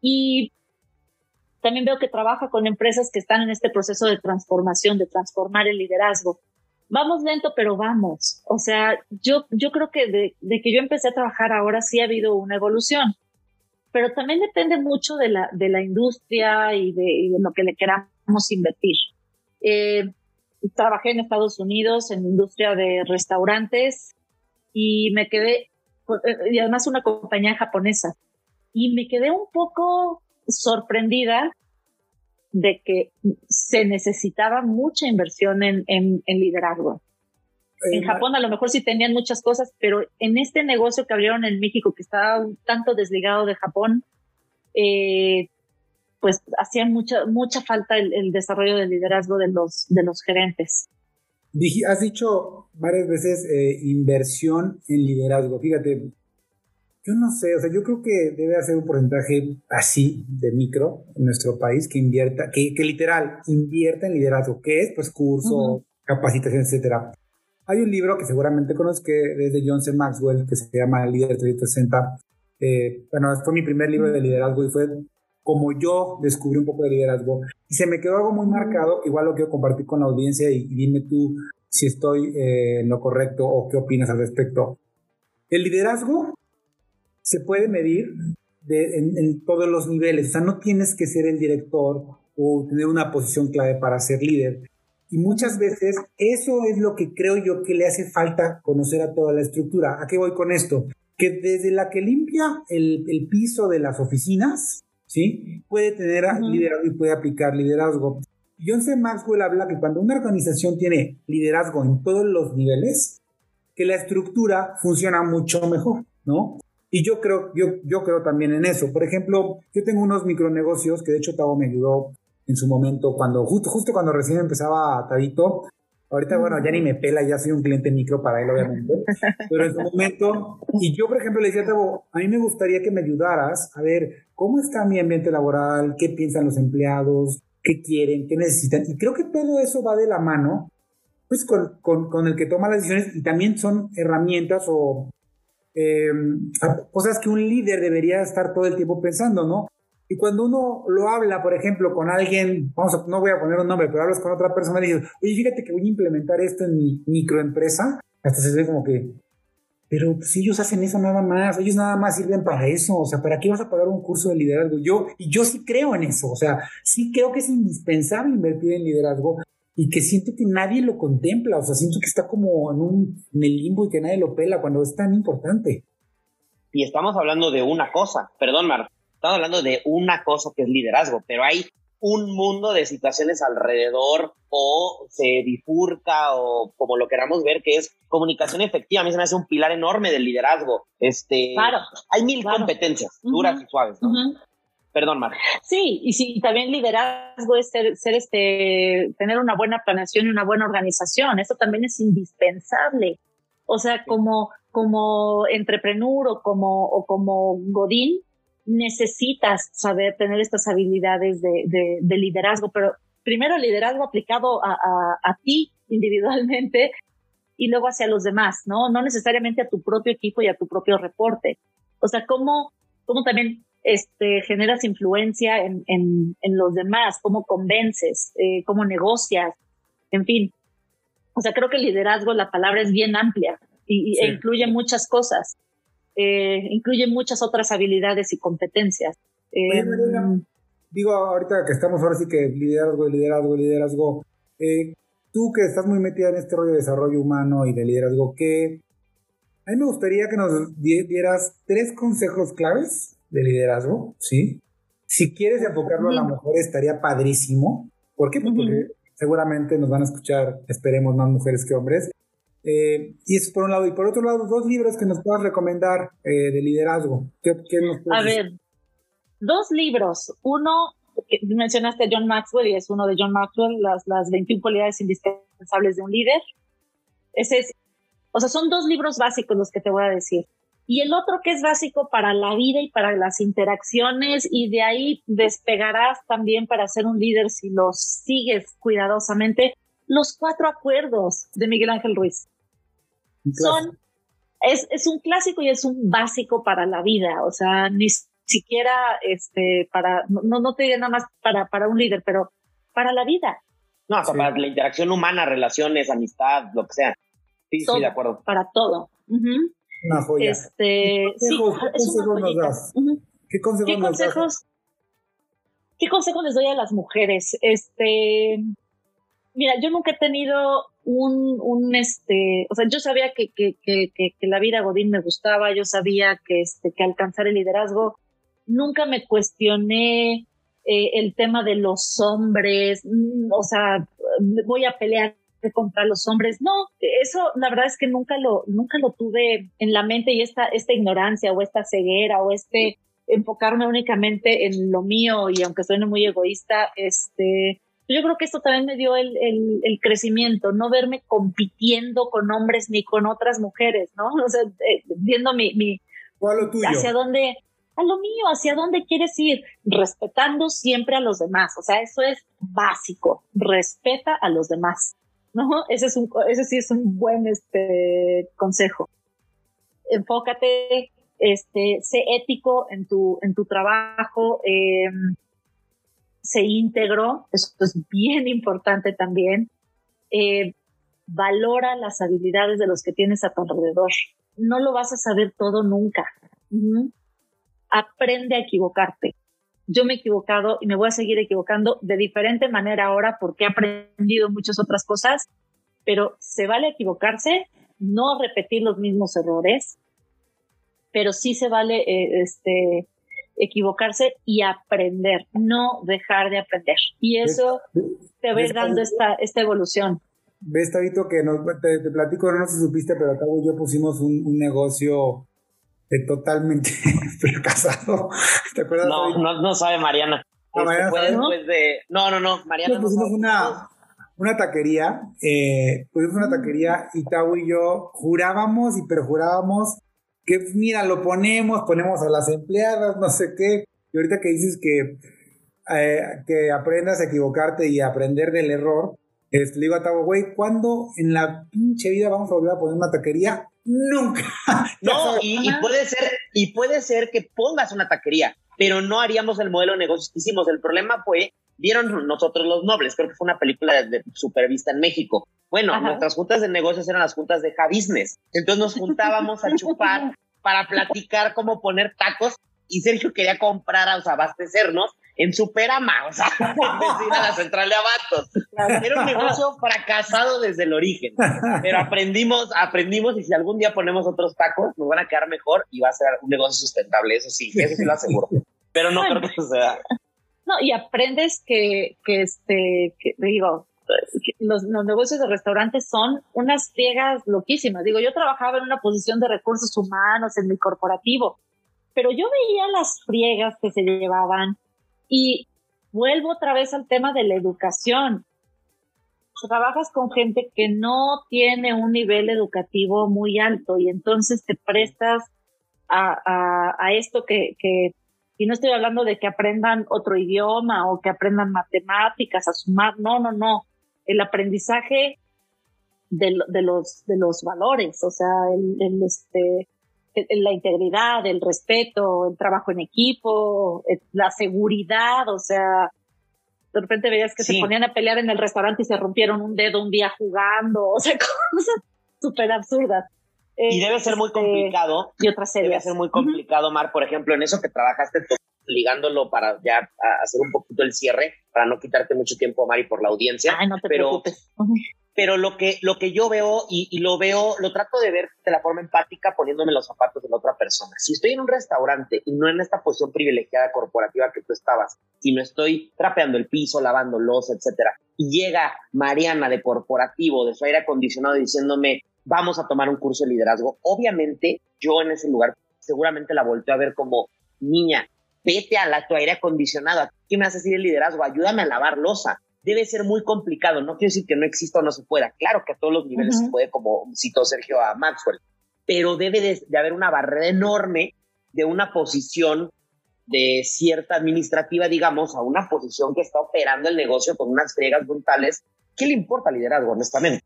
Y también veo que trabaja con empresas que están en este proceso de transformación, de transformar el liderazgo vamos lento, pero vamos. O sea, yo, yo creo que de, que yo empecé a trabajar ahora sí ha habido una evolución, pero también depende mucho de la, de la industria y de, lo que le queramos invertir. Eh, trabajé en Estados Unidos en industria de restaurantes y me quedé, y además una compañía japonesa. y me quedé un poco sorprendida de que se necesitaba mucha inversión en, en, liderazgo. en Japón a lo mejor sí tenían muchas cosas, pero en este negocio que abrieron en México, que estaba un tanto desligado de Japón, eh, pues hacían mucha, mucha falta el, desarrollo del liderazgo de los, de los gerentes. Has dicho varias veces eh, inversión en liderazgo. Fíjate, yo no sé, o sea, yo creo que debe hacer un porcentaje así de micro en nuestro país que invierta, que, que literal invierta en liderazgo, que es pues curso, capacitación, etcétera. Hay un libro que seguramente conoces que es de John C. Maxwell que se llama Líder 360. Eh, bueno, fue mi primer libro de liderazgo y fue como yo descubrí un poco de liderazgo. Y se me quedó algo muy marcado, igual lo quiero compartir con la audiencia y, dime tú si estoy eh, en lo correcto o qué opinas al respecto. El liderazgo se puede medir en, todos los niveles. O sea, no tienes que ser el director o tener una posición clave para ser líder. Y muchas veces eso es lo que creo yo que le hace falta conocer a toda la estructura. ¿A qué voy con esto? Que desde la que limpia el, piso de las oficinas, ¿sí? Puede tener liderazgo y puede aplicar liderazgo. John C. Maxwell habla que cuando una organización tiene liderazgo en todos los niveles, que la estructura funciona mucho mejor, ¿no? Y yo creo, yo, yo creo también en eso. Por ejemplo, yo tengo unos micronegocios que de hecho Tavo me ayudó en su momento cuando, justo, justo cuando recién empezaba Tadito. Ahorita, bueno, ya ni me pela, ya soy un cliente micro para él, obviamente. Pero en su momento, y yo, por ejemplo, le decía a Tavo, a mí me gustaría que me ayudaras a ver cómo está mi ambiente laboral, qué piensan los empleados, qué quieren, qué necesitan. Y creo que todo eso va de la mano, pues, con, con, con el que toma las decisiones y también son herramientas o eh, cosas que un líder debería estar todo el tiempo pensando, ¿no? Y cuando uno lo habla, por ejemplo, con alguien, vamos a, no voy a poner un nombre, pero hablas con otra persona y dices, oye, fíjate que voy a implementar esto en mi microempresa, hasta se ve como que, pero si ellos hacen eso nada más, ellos nada más sirven para eso, o sea, ¿para qué vas a pagar un curso de liderazgo? Yo, y yo sí creo en eso, o sea, sí creo que es indispensable invertir en liderazgo, y que siento que nadie lo contempla, o sea, siento que está como en, un, en el limbo y que nadie lo pela cuando es tan importante. Y estamos hablando de una cosa, perdón, Mar, estamos hablando de una cosa que es liderazgo, pero hay un mundo de situaciones alrededor o se bifurca o como lo queramos ver, que es comunicación efectiva. A mí se me hace un pilar enorme del liderazgo. Este, claro. Hay mil competencias, duras y suaves, ¿no? Perdón, Mar. Sí, y sí, también liderazgo es ser, ser, este, tener una buena planeación y una buena organización. Eso también es indispensable. O sea, como, como entrepreneur o como, o como Godín, necesitas saber tener estas habilidades de, de, de liderazgo, pero primero liderazgo aplicado a, a, a, ti individualmente y luego hacia los demás, ¿no? No necesariamente a tu propio equipo y a tu propio reporte. O sea, cómo, cómo también este, generas influencia en, en, en los demás, cómo convences, eh, cómo negocias, en fin. O sea, creo que liderazgo, la palabra es bien amplia y, e incluye muchas cosas, eh, incluye muchas otras habilidades y competencias. Eh, digo, ahorita que estamos ahora sí que liderazgo, liderazgo, liderazgo, eh, tú que estás muy metida en este rollo de desarrollo humano y de liderazgo, ¿qué, a mí me gustaría que nos dieras tres consejos claves de liderazgo, ¿sí? Si quieres enfocarlo a la mujer estaría padrísimo. ¿Por qué? Pues porque seguramente nos van a escuchar, esperemos, más mujeres que hombres. Eh, y eso por un lado. Y por otro lado, dos libros que nos puedas recomendar eh, de liderazgo. ¿Qué, a ver, dos libros. Uno, mencionaste a John Maxwell y es uno de John Maxwell, las, las 21 cualidades indispensables de un líder. Ese es, o sea, son dos libros básicos los que te voy a decir y el otro que es básico para la vida y para las interacciones y de ahí despegarás también para ser un líder si los sigues cuidadosamente, los cuatro acuerdos de Miguel Ángel Ruiz. Son, es, es un clásico y es un básico para la vida, o sea, ni siquiera este, para, no, no te digo nada más para, para un líder, pero para la vida. No, para la interacción humana, relaciones, amistad, lo que sea. Sí, sí, de acuerdo. Para todo. Una joya. Este, ¿Qué consejos, nos das? ¿Qué consejos, ¿Qué consejos les doy a las mujeres? Este, mira, yo nunca he tenido un, un este, o sea, yo sabía que, que, que, que, la vida Godín me gustaba, yo sabía que, este, que alcanzar el liderazgo nunca me cuestioné eh, el tema de los hombres, mm, o sea, voy a pelear contra los hombres. No, eso la verdad es que nunca lo, nunca lo tuve en la mente y esta, esta ignorancia o esta ceguera o este enfocarme únicamente en lo mío y aunque suene muy egoísta, este, yo creo que esto también me dio el, el, crecimiento, no verme compitiendo con hombres ni con otras mujeres, ¿no? O sea, eh, viendo mi, mi hacia dónde, a lo mío, hacia dónde quieres ir, respetando siempre a los demás. O sea, eso es básico. Respeta a los demás. ¿No? Ese es un, ese sí es un buen este consejo. Enfócate, este, sé ético en tu, en tu trabajo, eh, sé íntegro, eso es bien importante también. Eh, valora las habilidades de los que tienes a tu alrededor. No lo vas a saber todo nunca aprende a equivocarte. Yo me he equivocado y me voy a seguir equivocando de diferente manera ahora porque he aprendido muchas otras cosas, pero se vale equivocarse, no repetir los mismos errores, pero sí se vale eh, este, equivocarse y aprender, no dejar de aprender. Y eso te va dando esta, esta evolución. Ves, Tabito, que nos, te, platico, no sé si supiste, pero acá y yo pusimos un, un negocio totalmente fracasado. ¿Te acuerdas? No, no, no, sabe Mariana. No, Mariana de... no, no, no, Mariana. pusimos una, una taquería, eh, pusimos una taquería y Tau y yo jurábamos y perjurábamos que, mira, lo ponemos, ponemos a las empleadas, no sé qué. Y ahorita que dices que, eh, que aprendas a equivocarte y aprender del error, este, le digo a Tavo, güey, ¿cuándo en la pinche vida vamos a volver a poner una taquería? Nunca. No, y, puede ser, y puede ser que pongas una taquería, pero no haríamos el modelo de negocios que hicimos. El problema fue, vieron nosotros los nobles, creo que fue una película de, supervista en México. Bueno, nuestras juntas de negocios eran las juntas de Javisnes. Entonces nos juntábamos a chupar para platicar cómo poner tacos y Sergio quería comprar, o sea, abastecernos en Superama, o sea, en a la central de abatos. Era un negocio fracasado desde el origen, pero aprendimos, aprendimos y si algún día ponemos otros tacos, nos van a quedar mejor y va a ser un negocio sustentable, eso sí, eso sí lo aseguro. Pero no creo que sea. No, y aprendes que, que este, que digo, los, los, negocios de restaurantes son unas friegas loquísimas. Digo, yo trabajaba en una posición de recursos humanos en mi corporativo, pero yo veía las friegas que se llevaban, y vuelvo otra vez al tema de la educación. Trabajas con gente que no tiene un nivel educativo muy alto y entonces te prestas a, a, esto que, que, y no estoy hablando de que aprendan otro idioma o que aprendan matemáticas, a sumar, no, no, no. El aprendizaje de, de los, de los valores, o sea, el, el este, la integridad, el respeto, el trabajo en equipo, eh, la seguridad, o sea, de repente veías que se ponían a pelear en el restaurante y se rompieron un dedo un día jugando, o sea, cosas súper absurdas. Y debe ser muy este, complicado. Y otras series. Debe ser muy complicado, Mar, por ejemplo, en eso que trabajaste ligándolo para ya hacer un poquito el cierre, para no quitarte mucho tiempo, Mari, por la audiencia. Ay, no te pero, preocupes pero lo que, lo que yo veo y, lo veo, lo trato de ver de la forma empática poniéndome los zapatos de la otra persona. Si estoy en un restaurante y no en esta posición privilegiada corporativa que tú estabas, no estoy trapeando el piso, lavando los, etcétera, y llega Mariana de corporativo, de su aire acondicionado, diciéndome, vamos a tomar un curso de liderazgo, obviamente yo en ese lugar seguramente la volteo a ver como, niña, vete a la, tu aire acondicionado, ¿qué me haces decir el liderazgo? Ayúdame a lavar losa debe ser muy complicado. No quiero decir que no exista o no se pueda. Claro que a todos los niveles se puede, como citó Sergio a Maxwell, pero debe de, haber una barrera enorme de una posición de cierta administrativa, digamos, a una posición que está operando el negocio con unas friegas brutales. ¿Qué le importa el liderazgo, honestamente?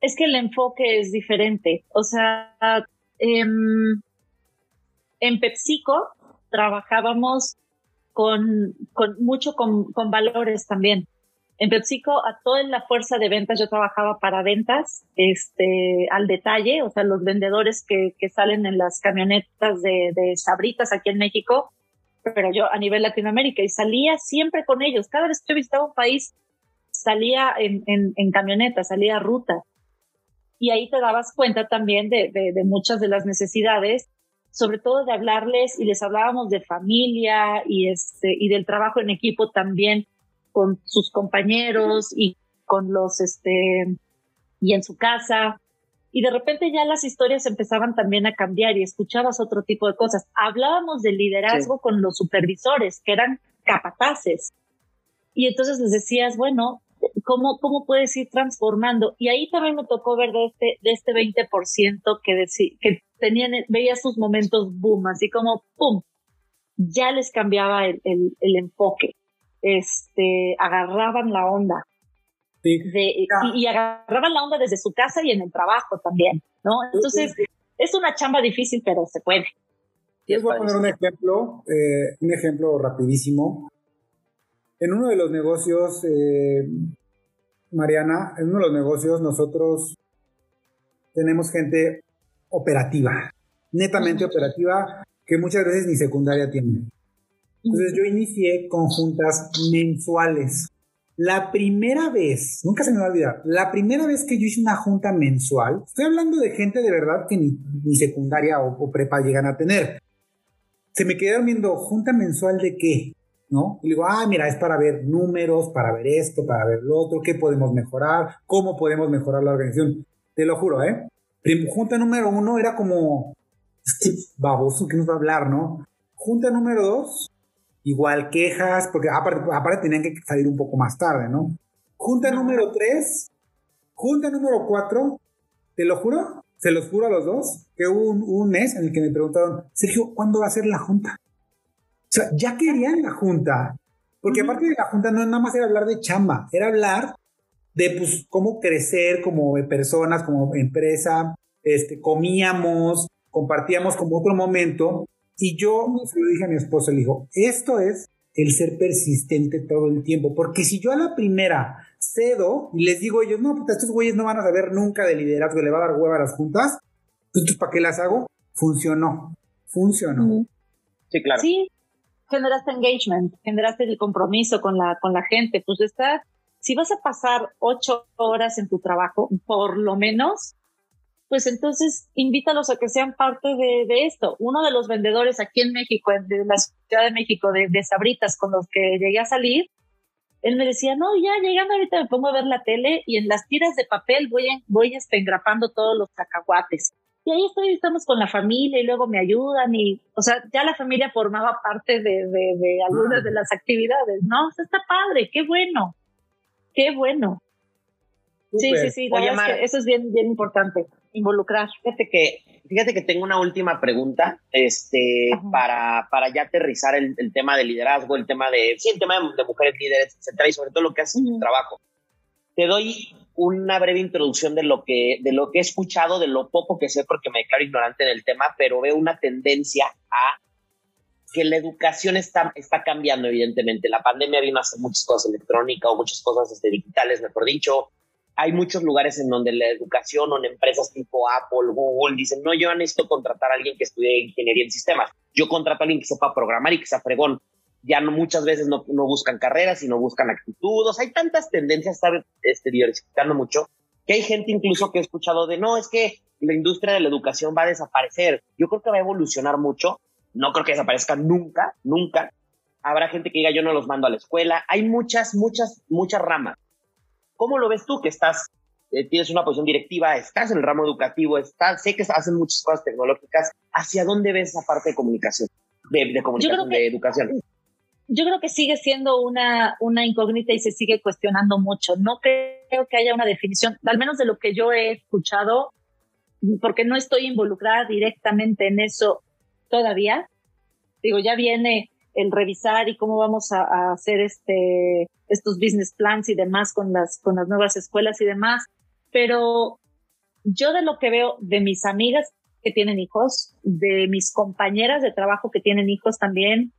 Es que el enfoque es diferente. O sea, em, en PepsiCo trabajábamos con, con mucho con, con valores también. En PepsiCo, a toda la fuerza de ventas, yo trabajaba para ventas, este, al detalle, o sea, los vendedores que, que salen en las camionetas de, de sabritas aquí en México, pero yo a nivel Latinoamérica y salía siempre con ellos. Cada vez que yo visitaba un país, salía en, en, en camioneta, salía a ruta. Y ahí te dabas cuenta también de, de, de muchas de las necesidades sobre todo de hablarles y les hablábamos de familia y este y del trabajo en equipo también con sus compañeros y con los este y en su casa y de repente ya las historias empezaban también a cambiar y escuchabas otro tipo de cosas. Hablábamos del liderazgo con los supervisores, que eran capataces. Y entonces les decías, bueno, ¿cómo, cómo puedes ir transformando? Y ahí también me tocó ver de este, de este 20% que, que tenían, veía sus momentos boom, así como pum, ya les cambiaba el, el, el enfoque. Este, agarraban la onda y, agarraban la onda desde su casa y en el trabajo también, ¿no? Entonces, es una chamba difícil, pero se puede. Les voy a poner un ejemplo, eh, un ejemplo rapidísimo. En uno de los negocios, eh, Mariana, en uno de los negocios nosotros tenemos gente operativa, netamente operativa, que muchas veces ni secundaria tiene. Entonces yo inicié con juntas mensuales. La primera vez, nunca se me va a olvidar, la primera vez que yo hice una junta mensual, estoy hablando de gente de verdad que ni, secundaria o, prepa llegan a tener. Se me quedaron viendo, ¿junta mensual de qué? ¿No? Y digo, ah, mira, es para ver números, para ver esto, para ver lo otro, qué podemos mejorar, cómo podemos mejorar la organización. Te lo juro, ¿eh? Junta número uno era como, este baboso que nos va a hablar, ¿no? Junta número dos, Igual quejas, porque aparte, tenían que salir un poco más tarde, ¿no? Junta número 3, junta número 4, te lo juro, se los juro a los dos, que hubo un, mes en el que me preguntaron, Sergio, ¿cuándo va a ser la junta? O sea, ya querían la junta, porque aparte de la junta no nada más era hablar de chamba, era hablar de pues cómo crecer como personas, como empresa, este, comíamos, compartíamos como otro momento y yo se lo dije a mi esposa, le dijo, esto es el ser persistente todo el tiempo, porque si yo a la primera cedo y les digo a ellos, no, puta, estos güeyes no van a saber nunca de liderazgo, le va a dar hueva a las juntas, entonces ¿para qué las hago? Funcionó, funcionó. Sí, claro. Sí, generaste engagement, generaste el compromiso con la, con la gente, pues está, si vas a pasar ocho horas en tu trabajo, por lo menos, pues entonces invítalos a que sean parte de, esto. Uno de los vendedores aquí en México, de la Ciudad de México, de, Sabritas, con los que llegué a salir, él me decía, no, ya llegando ahorita me pongo a ver la tele y en las tiras de papel voy, voy este, engrapando todos los cacahuates. Y ahí estoy, estamos con la familia y luego me ayudan y, o sea, ya la familia formaba parte de, de, algunas de las actividades, ¿no? O sea, está padre, qué bueno, qué bueno. Sí, sí, sí, eso es bien, bien importante involucrar. Fíjate que, fíjate que tengo una última pregunta, este, para, para ya aterrizar el, tema de liderazgo, el tema de, sí, el tema de, mujeres líderes, etcétera, y sobre todo lo que hace tu trabajo. Te doy una breve introducción de lo que, de lo que he escuchado, de lo poco que sé, porque me declaro ignorante en el tema, pero veo una tendencia a que la educación está, está cambiando, evidentemente. La pandemia vino a hacer muchas cosas electrónicas o muchas cosas este, digitales, mejor dicho hay muchos lugares en donde la educación o en empresas tipo Apple, Google, dicen, no, yo necesito contratar a alguien que estudie ingeniería en sistemas. Yo contrato a alguien que sepa programar y que sea fregón. Ya muchas veces no, no buscan carreras, sino buscan actitudes. Hay tantas tendencias, estar este, diversificando mucho, que hay gente incluso que he escuchado de, no, es que la industria de la educación va a desaparecer. Yo creo que va a evolucionar mucho. No creo que desaparezca nunca, nunca. Habrá gente que diga, yo no los mando a la escuela. Hay muchas, muchas, muchas ramas ¿Cómo lo ves tú que estás, eh, tienes una posición directiva, estás en el ramo educativo, estás, sé que hacen muchas cosas tecnológicas, ¿hacia dónde ves esa parte de comunicación, de, comunicación, de educación? Yo creo que sigue siendo una, una incógnita y se sigue cuestionando mucho. No creo que haya una definición, al menos de lo que yo he escuchado, porque no estoy involucrada directamente en eso todavía. Digo, ya viene el revisar y cómo vamos a, hacer este, estos business plans y demás con las, con las nuevas escuelas y demás. Pero yo de lo que veo de mis amigas que tienen hijos, de mis compañeras de trabajo que tienen hijos también,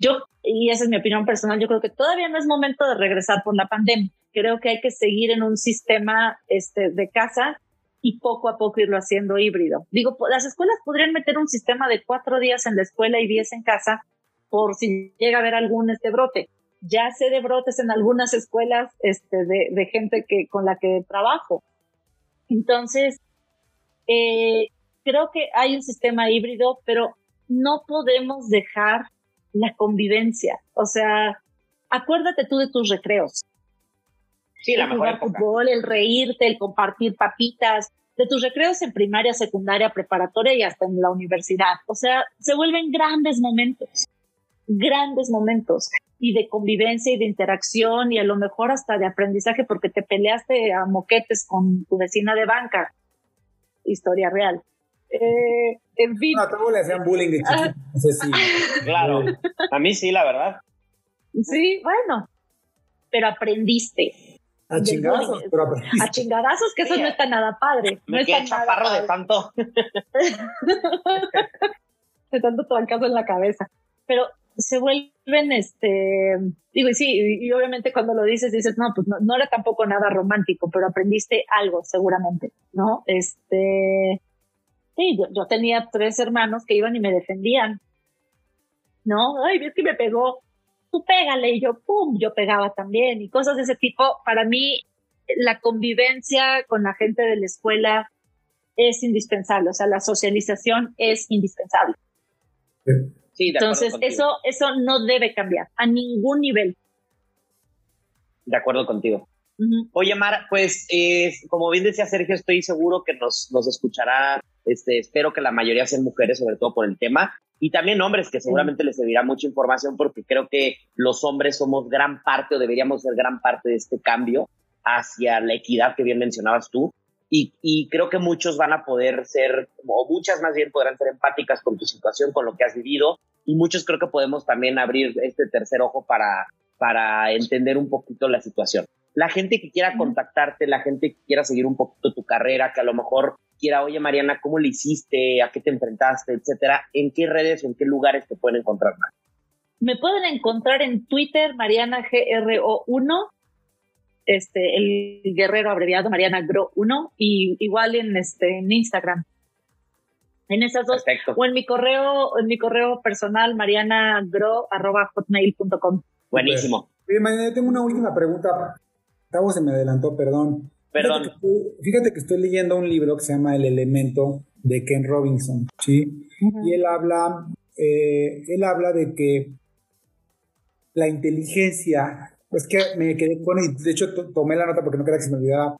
yo, y esa es mi opinión personal, yo creo que todavía no es momento de regresar por la pandemia. Creo que hay que seguir en un sistema este, de casa y poco a poco irlo haciendo híbrido. Digo, las escuelas podrían meter un sistema de cuatro días en la escuela y diez en casa por si llega a haber algún este brote. Ya sé de brotes en algunas escuelas este, de, de gente que, con la que trabajo. Entonces, eh, creo que hay un sistema híbrido, pero no podemos dejar la convivencia. O sea, acuérdate tú de tus recreos. Sí, la el mejor jugar fútbol, el reírte, el compartir papitas, de tus recreos en primaria, secundaria, preparatoria y hasta en la universidad. O sea, se vuelven grandes momentos, grandes momentos y de convivencia y de interacción y a lo mejor hasta de aprendizaje porque te peleaste a moquetes con tu vecina de banca. Historia real. Eh, en fin. No, a le hacían bullying de chiquito. No sé si. Claro. A mí sí, la verdad. Sí, bueno. Pero aprendiste. A chingadazos, pero aprendiste. A chingadazos, que eso no está nada padre. Me no quedé está nada chaparro de tanto. de tanto trancazo en la cabeza. Pero se vuelven, este, digo, sí, y, obviamente cuando lo dices, dices, no, pues no, no era tampoco nada romántico, pero aprendiste algo seguramente, ¿no? Este, sí, yo, tenía tres hermanos que iban y me defendían, ¿no? Ay, ves que me pegó, tú pégale, y yo, pum, yo pegaba también, y cosas de ese tipo. Para mí, la convivencia con la gente de la escuela es indispensable, o sea, la socialización es indispensable. Sí, de Entonces, eso, eso no debe cambiar a ningún nivel. De acuerdo contigo. Ujú. Oye, Mar, pues eh, como bien decía Sergio, estoy seguro que nos, nos escuchará, este, espero que la mayoría sean mujeres, sobre todo por el tema, y también hombres, que seguramente les servirá mucha información porque creo que los hombres somos gran parte o deberíamos ser gran parte de este cambio hacia la equidad que bien mencionabas tú. Y, y creo que muchos van a poder ser, o muchas más bien podrán ser empáticas con tu situación, con lo que has vivido, y muchos creo que podemos también abrir este tercer ojo para, para entender un poquito la situación. La gente que quiera contactarte, la gente que quiera seguir un poquito tu carrera, que a lo mejor quiera, oye Mariana, ¿cómo le hiciste? ¿A qué te enfrentaste? Etcétera. ¿En qué redes o en qué lugares te pueden encontrar más? Me pueden encontrar en Twitter, Mariana GRO1, este, el guerrero abreviado Mariana GRO1, y igual en, este, en Instagram. En esas dos, Perfecto. o en mi correo, en mi correo personal, marianagro.hotmail.com. Buenísimo. Oye, Mariana, yo tengo una última pregunta. Tavo se me adelantó, perdón. Perdón. Fíjate que, estoy, fíjate que estoy leyendo un libro que se llama El Elemento de Ken Robinson, ¿sí? Y él habla, eh, él habla de que la inteligencia, pues que me quedé con, y de hecho to- tomé la nota porque no quería que se me olvidara.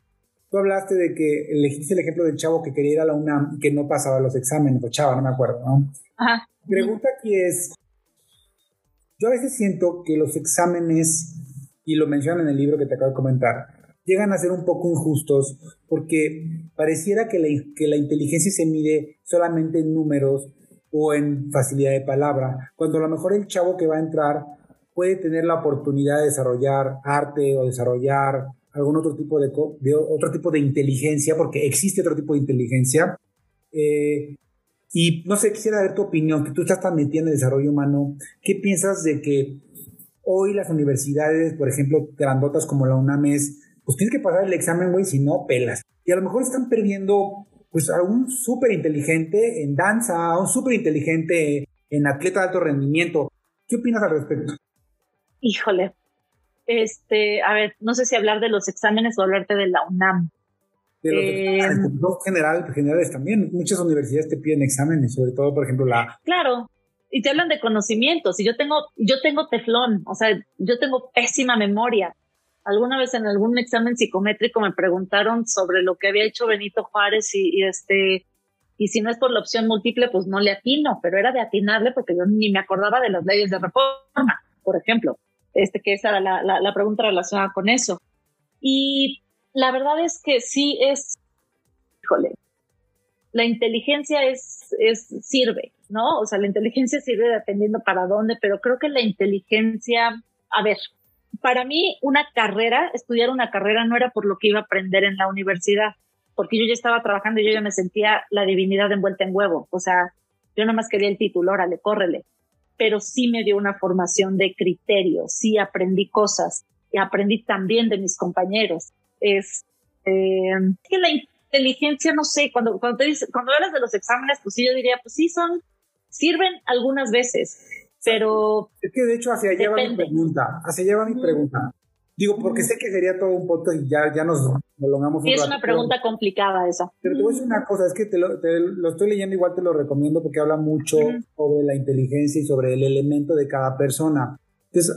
Tú hablaste de que elegiste el ejemplo del chavo que quería ir a la UNAM y que no pasaba los exámenes, o chava, no me acuerdo, ¿no? Ajá. Mi pregunta aquí es, yo a veces siento que los exámenes, y lo mencionan en el libro que te acabo de comentar, llegan a ser un poco injustos porque pareciera que la, que la inteligencia se mide solamente en números o en facilidad de palabra, cuando a lo mejor el chavo que va a entrar puede tener la oportunidad de desarrollar arte o desarrollar algún otro tipo de, otro tipo de inteligencia, porque existe otro tipo de inteligencia. Eh, y no sé, quisiera ver tu opinión, que tú estás tan metida en el desarrollo humano. ¿Qué piensas de que hoy las universidades, por ejemplo, grandotas como la UNAM es, pues tienes que pasar el examen, güey, si no, pelas. Y a lo mejor están perdiendo, pues, a un súper inteligente en danza, a un súper inteligente en atleta de alto rendimiento. ¿Qué opinas al respecto? Híjole. Este, a ver, no sé si hablar de los exámenes o hablarte de la UNAM. De los Eh, exámenes, general, generales también. Muchas universidades te piden exámenes, sobre todo, por ejemplo, la... Claro, y te hablan de conocimientos, y yo tengo, yo tengo teflón, o sea, yo tengo pésima memoria. Alguna vez en algún examen psicométrico me preguntaron sobre lo que había hecho Benito Juárez y, y este, y si no es por la opción múltiple, pues no le atino, pero era de atinarle porque yo ni me acordaba de las leyes de reforma, por ejemplo. Este, que esa era la, la, pregunta relacionada con eso. Y la verdad es que sí es, híjole, la inteligencia es, es, sirve, ¿no? O sea, la inteligencia sirve dependiendo para dónde, pero creo que la inteligencia, a ver, para mí una carrera, estudiar una carrera no era por lo que iba a aprender en la universidad, porque yo ya estaba trabajando y yo ya me sentía la divinidad envuelta en huevo, o sea, yo nada más quería el título, órale, córrele, pero sí me dio una formación de criterios, sí aprendí cosas y aprendí también de mis compañeros. Es eh, que la inteligencia, no sé, cuando, cuando, te dice, cuando hablas de los exámenes, pues sí, yo diría, pues sí, son, sirven algunas veces, pero... Es que de hecho hacia allá va mi pregunta, hacia allá va mi pregunta. Digo, porque sé que sería todo un voto y ya, ya nos prolongamos Sí, es una pregunta complicada esa. Pero te voy a decir una cosa, es que te lo, estoy leyendo, igual te lo recomiendo porque habla mucho sobre la inteligencia y sobre el elemento de cada persona. Entonces,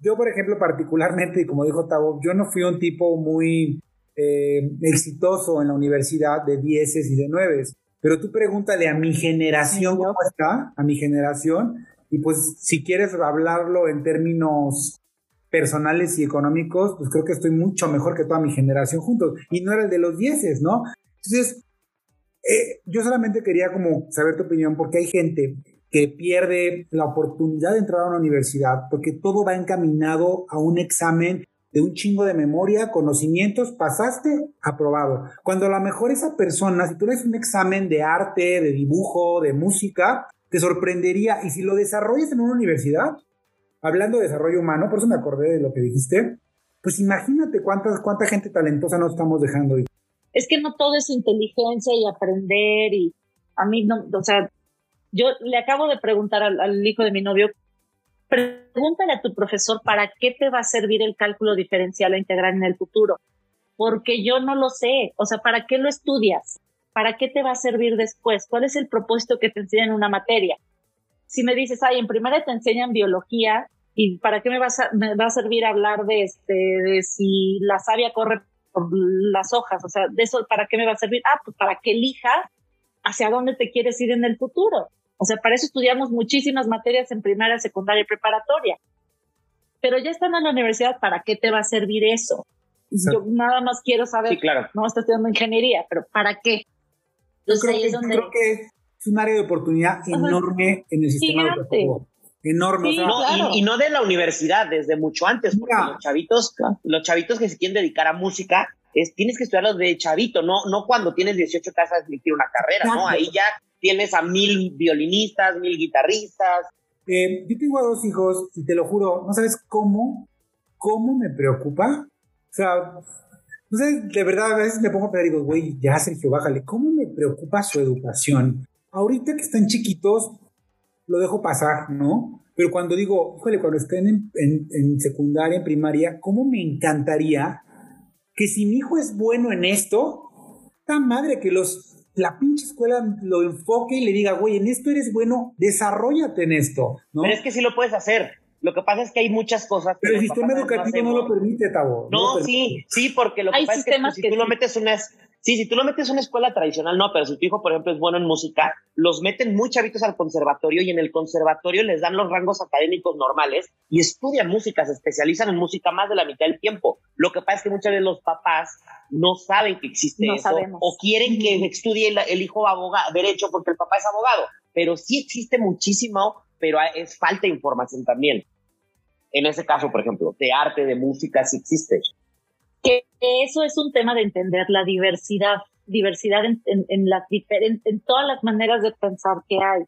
yo, por ejemplo, particularmente, y como dijo Tavo, yo no fui un tipo muy eh, exitoso en la universidad de dieces y de nueves, pero tú pregúntale a mi generación cómo está, a mi generación, y pues si quieres hablarlo en términos personales y económicos, pues creo que estoy mucho mejor que toda mi generación juntos. Y no era el de los dieces, ¿no? Entonces, eh, yo solamente quería como saber tu opinión, porque hay gente que pierde la oportunidad de entrar a una universidad porque todo va encaminado a un examen de un chingo de memoria, conocimientos, pasaste, aprobado. Cuando a lo mejor esa persona, si tú lees un examen de arte, de dibujo, de música, te sorprendería. Y si lo desarrollas en una universidad, hablando de desarrollo humano, por eso me acordé de lo que dijiste, pues imagínate cuántas, cuánta gente talentosa nos estamos dejando. Es que no todo es inteligencia y aprender y a mí no, o sea, yo le acabo de preguntar al, hijo de mi novio, pregúntale a tu profesor para qué te va a servir el cálculo diferencial o integral en el futuro, porque yo no lo sé, o sea, ¿para qué lo estudias? ¿Para qué te va a servir después? ¿Cuál es el propósito que te enseñan en una materia? Si me dices, ay, en primera te enseñan biología, ¿Y para qué me va a, me va a servir hablar de, este, de si la savia corre por las hojas? O sea, de eso, ¿para qué me va a servir? Ah, pues para que elija hacia dónde te quieres ir en el futuro. O sea, para eso estudiamos muchísimas materias en primaria, secundaria y preparatoria. Pero ya estando en la universidad, ¿para qué te va a servir eso? Yo nada más quiero saber, sí, claro. no estás estudiando ingeniería, pero ¿para qué? Entonces, creo, que, es donde... creo que es un área de oportunidad enorme en el sistema educativo enorme. y, no de la universidad, desde mucho antes, porque los chavitos, los chavitos que se quieren dedicar a música, es, tienes que estudiarlos de chavito, no, no cuando tienes 18 casas de una carrera, ¿no? Ahí ya tienes a mil violinistas, mil guitarristas. Eh, yo tengo a dos hijos y te lo juro, no sabes cómo, cómo me preocupa. O sea, no sé, de verdad a veces me pongo a pensar y digo, güey, ya Sergio, bájale, ¿cómo me preocupa su educación? Ahorita que están chiquitos, lo dejo pasar, ¿no? Pero cuando digo, híjole, cuando estén en, en, secundaria, en primaria, ¿cómo me encantaría que si mi hijo es bueno en esto, tan madre que los, la pinche escuela lo enfoque y le diga, güey, en esto eres bueno, desarrollate en esto, ¿no? Pero es que sí lo puedes hacer. Lo que pasa es que hay muchas cosas. Pero el sistema educativo no, lo permite, Tabo. No, sí, sí, porque lo que pasa es que, pues, si tú lo metes unas Sí, si tú lo metes en una escuela tradicional, no, pero si tu hijo, por ejemplo, es bueno en música, los meten muy chavitos al conservatorio y en el conservatorio les dan los rangos académicos normales y estudian música, se especializan en música más de la mitad del tiempo. Lo que pasa es que muchas veces los papás no saben que existe eso o quieren que estudie el, hijo abogado, derecho porque el papá es abogado, pero sí existe muchísimo, pero es falta de información también. En ese caso, por ejemplo, de arte, de música, sí existe que eso es un tema de entender la diversidad, diversidad en, en, las en todas las maneras de pensar que hay.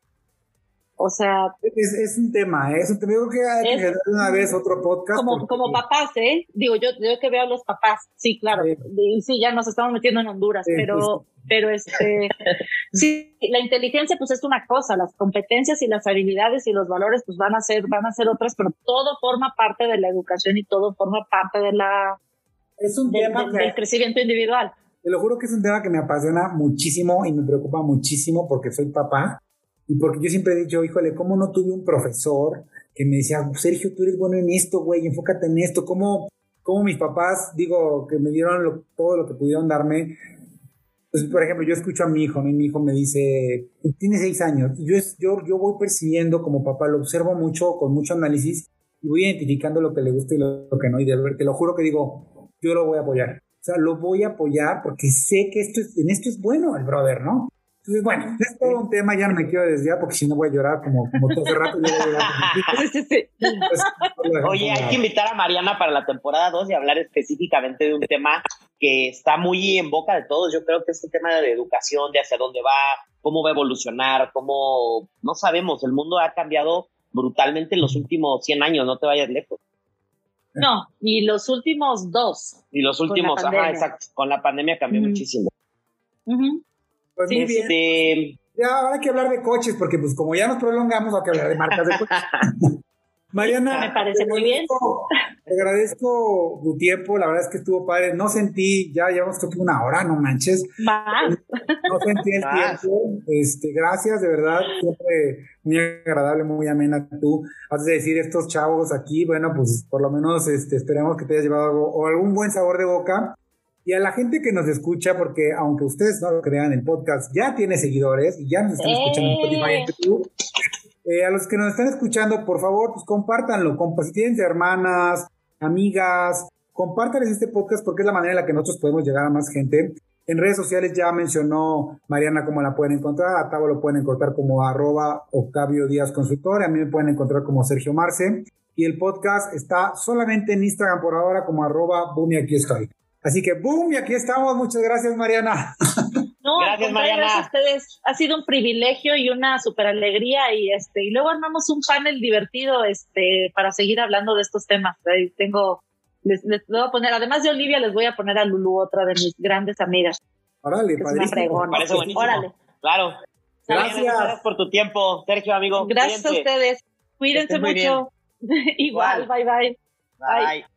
O sea... Es, un tema, ¿eh? es un tema. Yo creo que hay que una vez otro podcast. Como, como papás, ¿eh? Digo, yo, yo que veo a los papás, sí, claro. Sí, sí ya nos estamos metiendo en Honduras, pero, pero este... sí, la inteligencia pues es una cosa, las competencias y las habilidades y los valores pues van a ser, van a ser otras, pero todo forma parte de la educación y todo forma parte de la, es un tema que, del crecimiento individual. Te lo juro que es un tema que me apasiona muchísimo y me preocupa muchísimo porque soy papá y porque yo siempre he dicho, híjole, ¿cómo no tuve un profesor que me decía, Sergio, tú eres bueno en esto, güey, enfócate en esto? ¿Cómo, cómo mis papás, digo, que me dieron todo lo que pudieron darme? Pues, por ejemplo, yo escucho a mi hijo, mi hijo me dice, tiene seis años, y yo, yo, yo voy percibiendo como papá, lo observo mucho, con mucho análisis, y voy identificando lo que le gusta y lo, que no, y de, te lo juro que digo, yo lo voy a apoyar. O sea, lo voy a apoyar porque sé que esto es, en esto es bueno el brother, ¿no? Entonces, bueno, es todo un tema, ya no me quiero desviar porque si no voy a llorar como, como todo el rato. Oye, hay que invitar a Mariana para la temporada 2 y hablar específicamente de un tema que está muy en boca de todos. Yo creo que este tema de educación, de hacia dónde va, cómo va a evolucionar, cómo, no sabemos, el mundo ha cambiado brutalmente en los últimos 100 años, no te vayas lejos. No, y los últimos dos. Y los últimos, ajá, exacto. Con la pandemia cambió muchísimo. Pues muy bien. Este, ya, ahora hay que hablar de coches, porque pues como ya nos prolongamos, hay que hablar de marcas de coches. Mariana. Me parece muy bien. Te agradezco tu tiempo, la verdad es que estuvo padre. No sentí, ya llevamos creo una hora, no manches. Más. No sentí el tiempo. Este, gracias, de verdad, siempre muy agradable, muy amena tú. Antes de decir estos chavos aquí, bueno, pues por lo menos este, esperemos que te hayas llevado algo, o algún buen sabor de boca. Y a la gente que nos escucha, porque aunque ustedes no lo crean, el podcast ya tiene seguidores y ya nos están escuchando en Spotify y en YouTube. Eh, a los que nos están escuchando, por favor, pues compártanlo. Si tienen hermanas, amigas, compártanles este podcast porque es la manera en la que nosotros podemos llegar a más gente. En redes sociales ya mencionó Mariana cómo la pueden encontrar. A Tavo lo pueden encontrar como arroba Octavio Díaz Consultor. A mí me pueden encontrar como Sergio Marce. Y el podcast está solamente en Instagram por ahora como arroba boom y aquí estoy. Así que boom y aquí estamos. Muchas gracias Mariana. No, gracias, Mariana. Gracias a ustedes. Ha sido un privilegio y una super alegría y este y luego armamos un panel divertido este para seguir hablando de estos temas. Ahí tengo les, les voy a poner, además de Olivia, les voy a poner a Lulu, otra de mis grandes amigas. Órale, padrísimo. Parece buenísimo. Órale. Claro. Gracias. Gracias por tu tiempo, Sergio, amigo. Gracias a ustedes. Cuídense mucho. Igual, bye, bye. Bye. bye.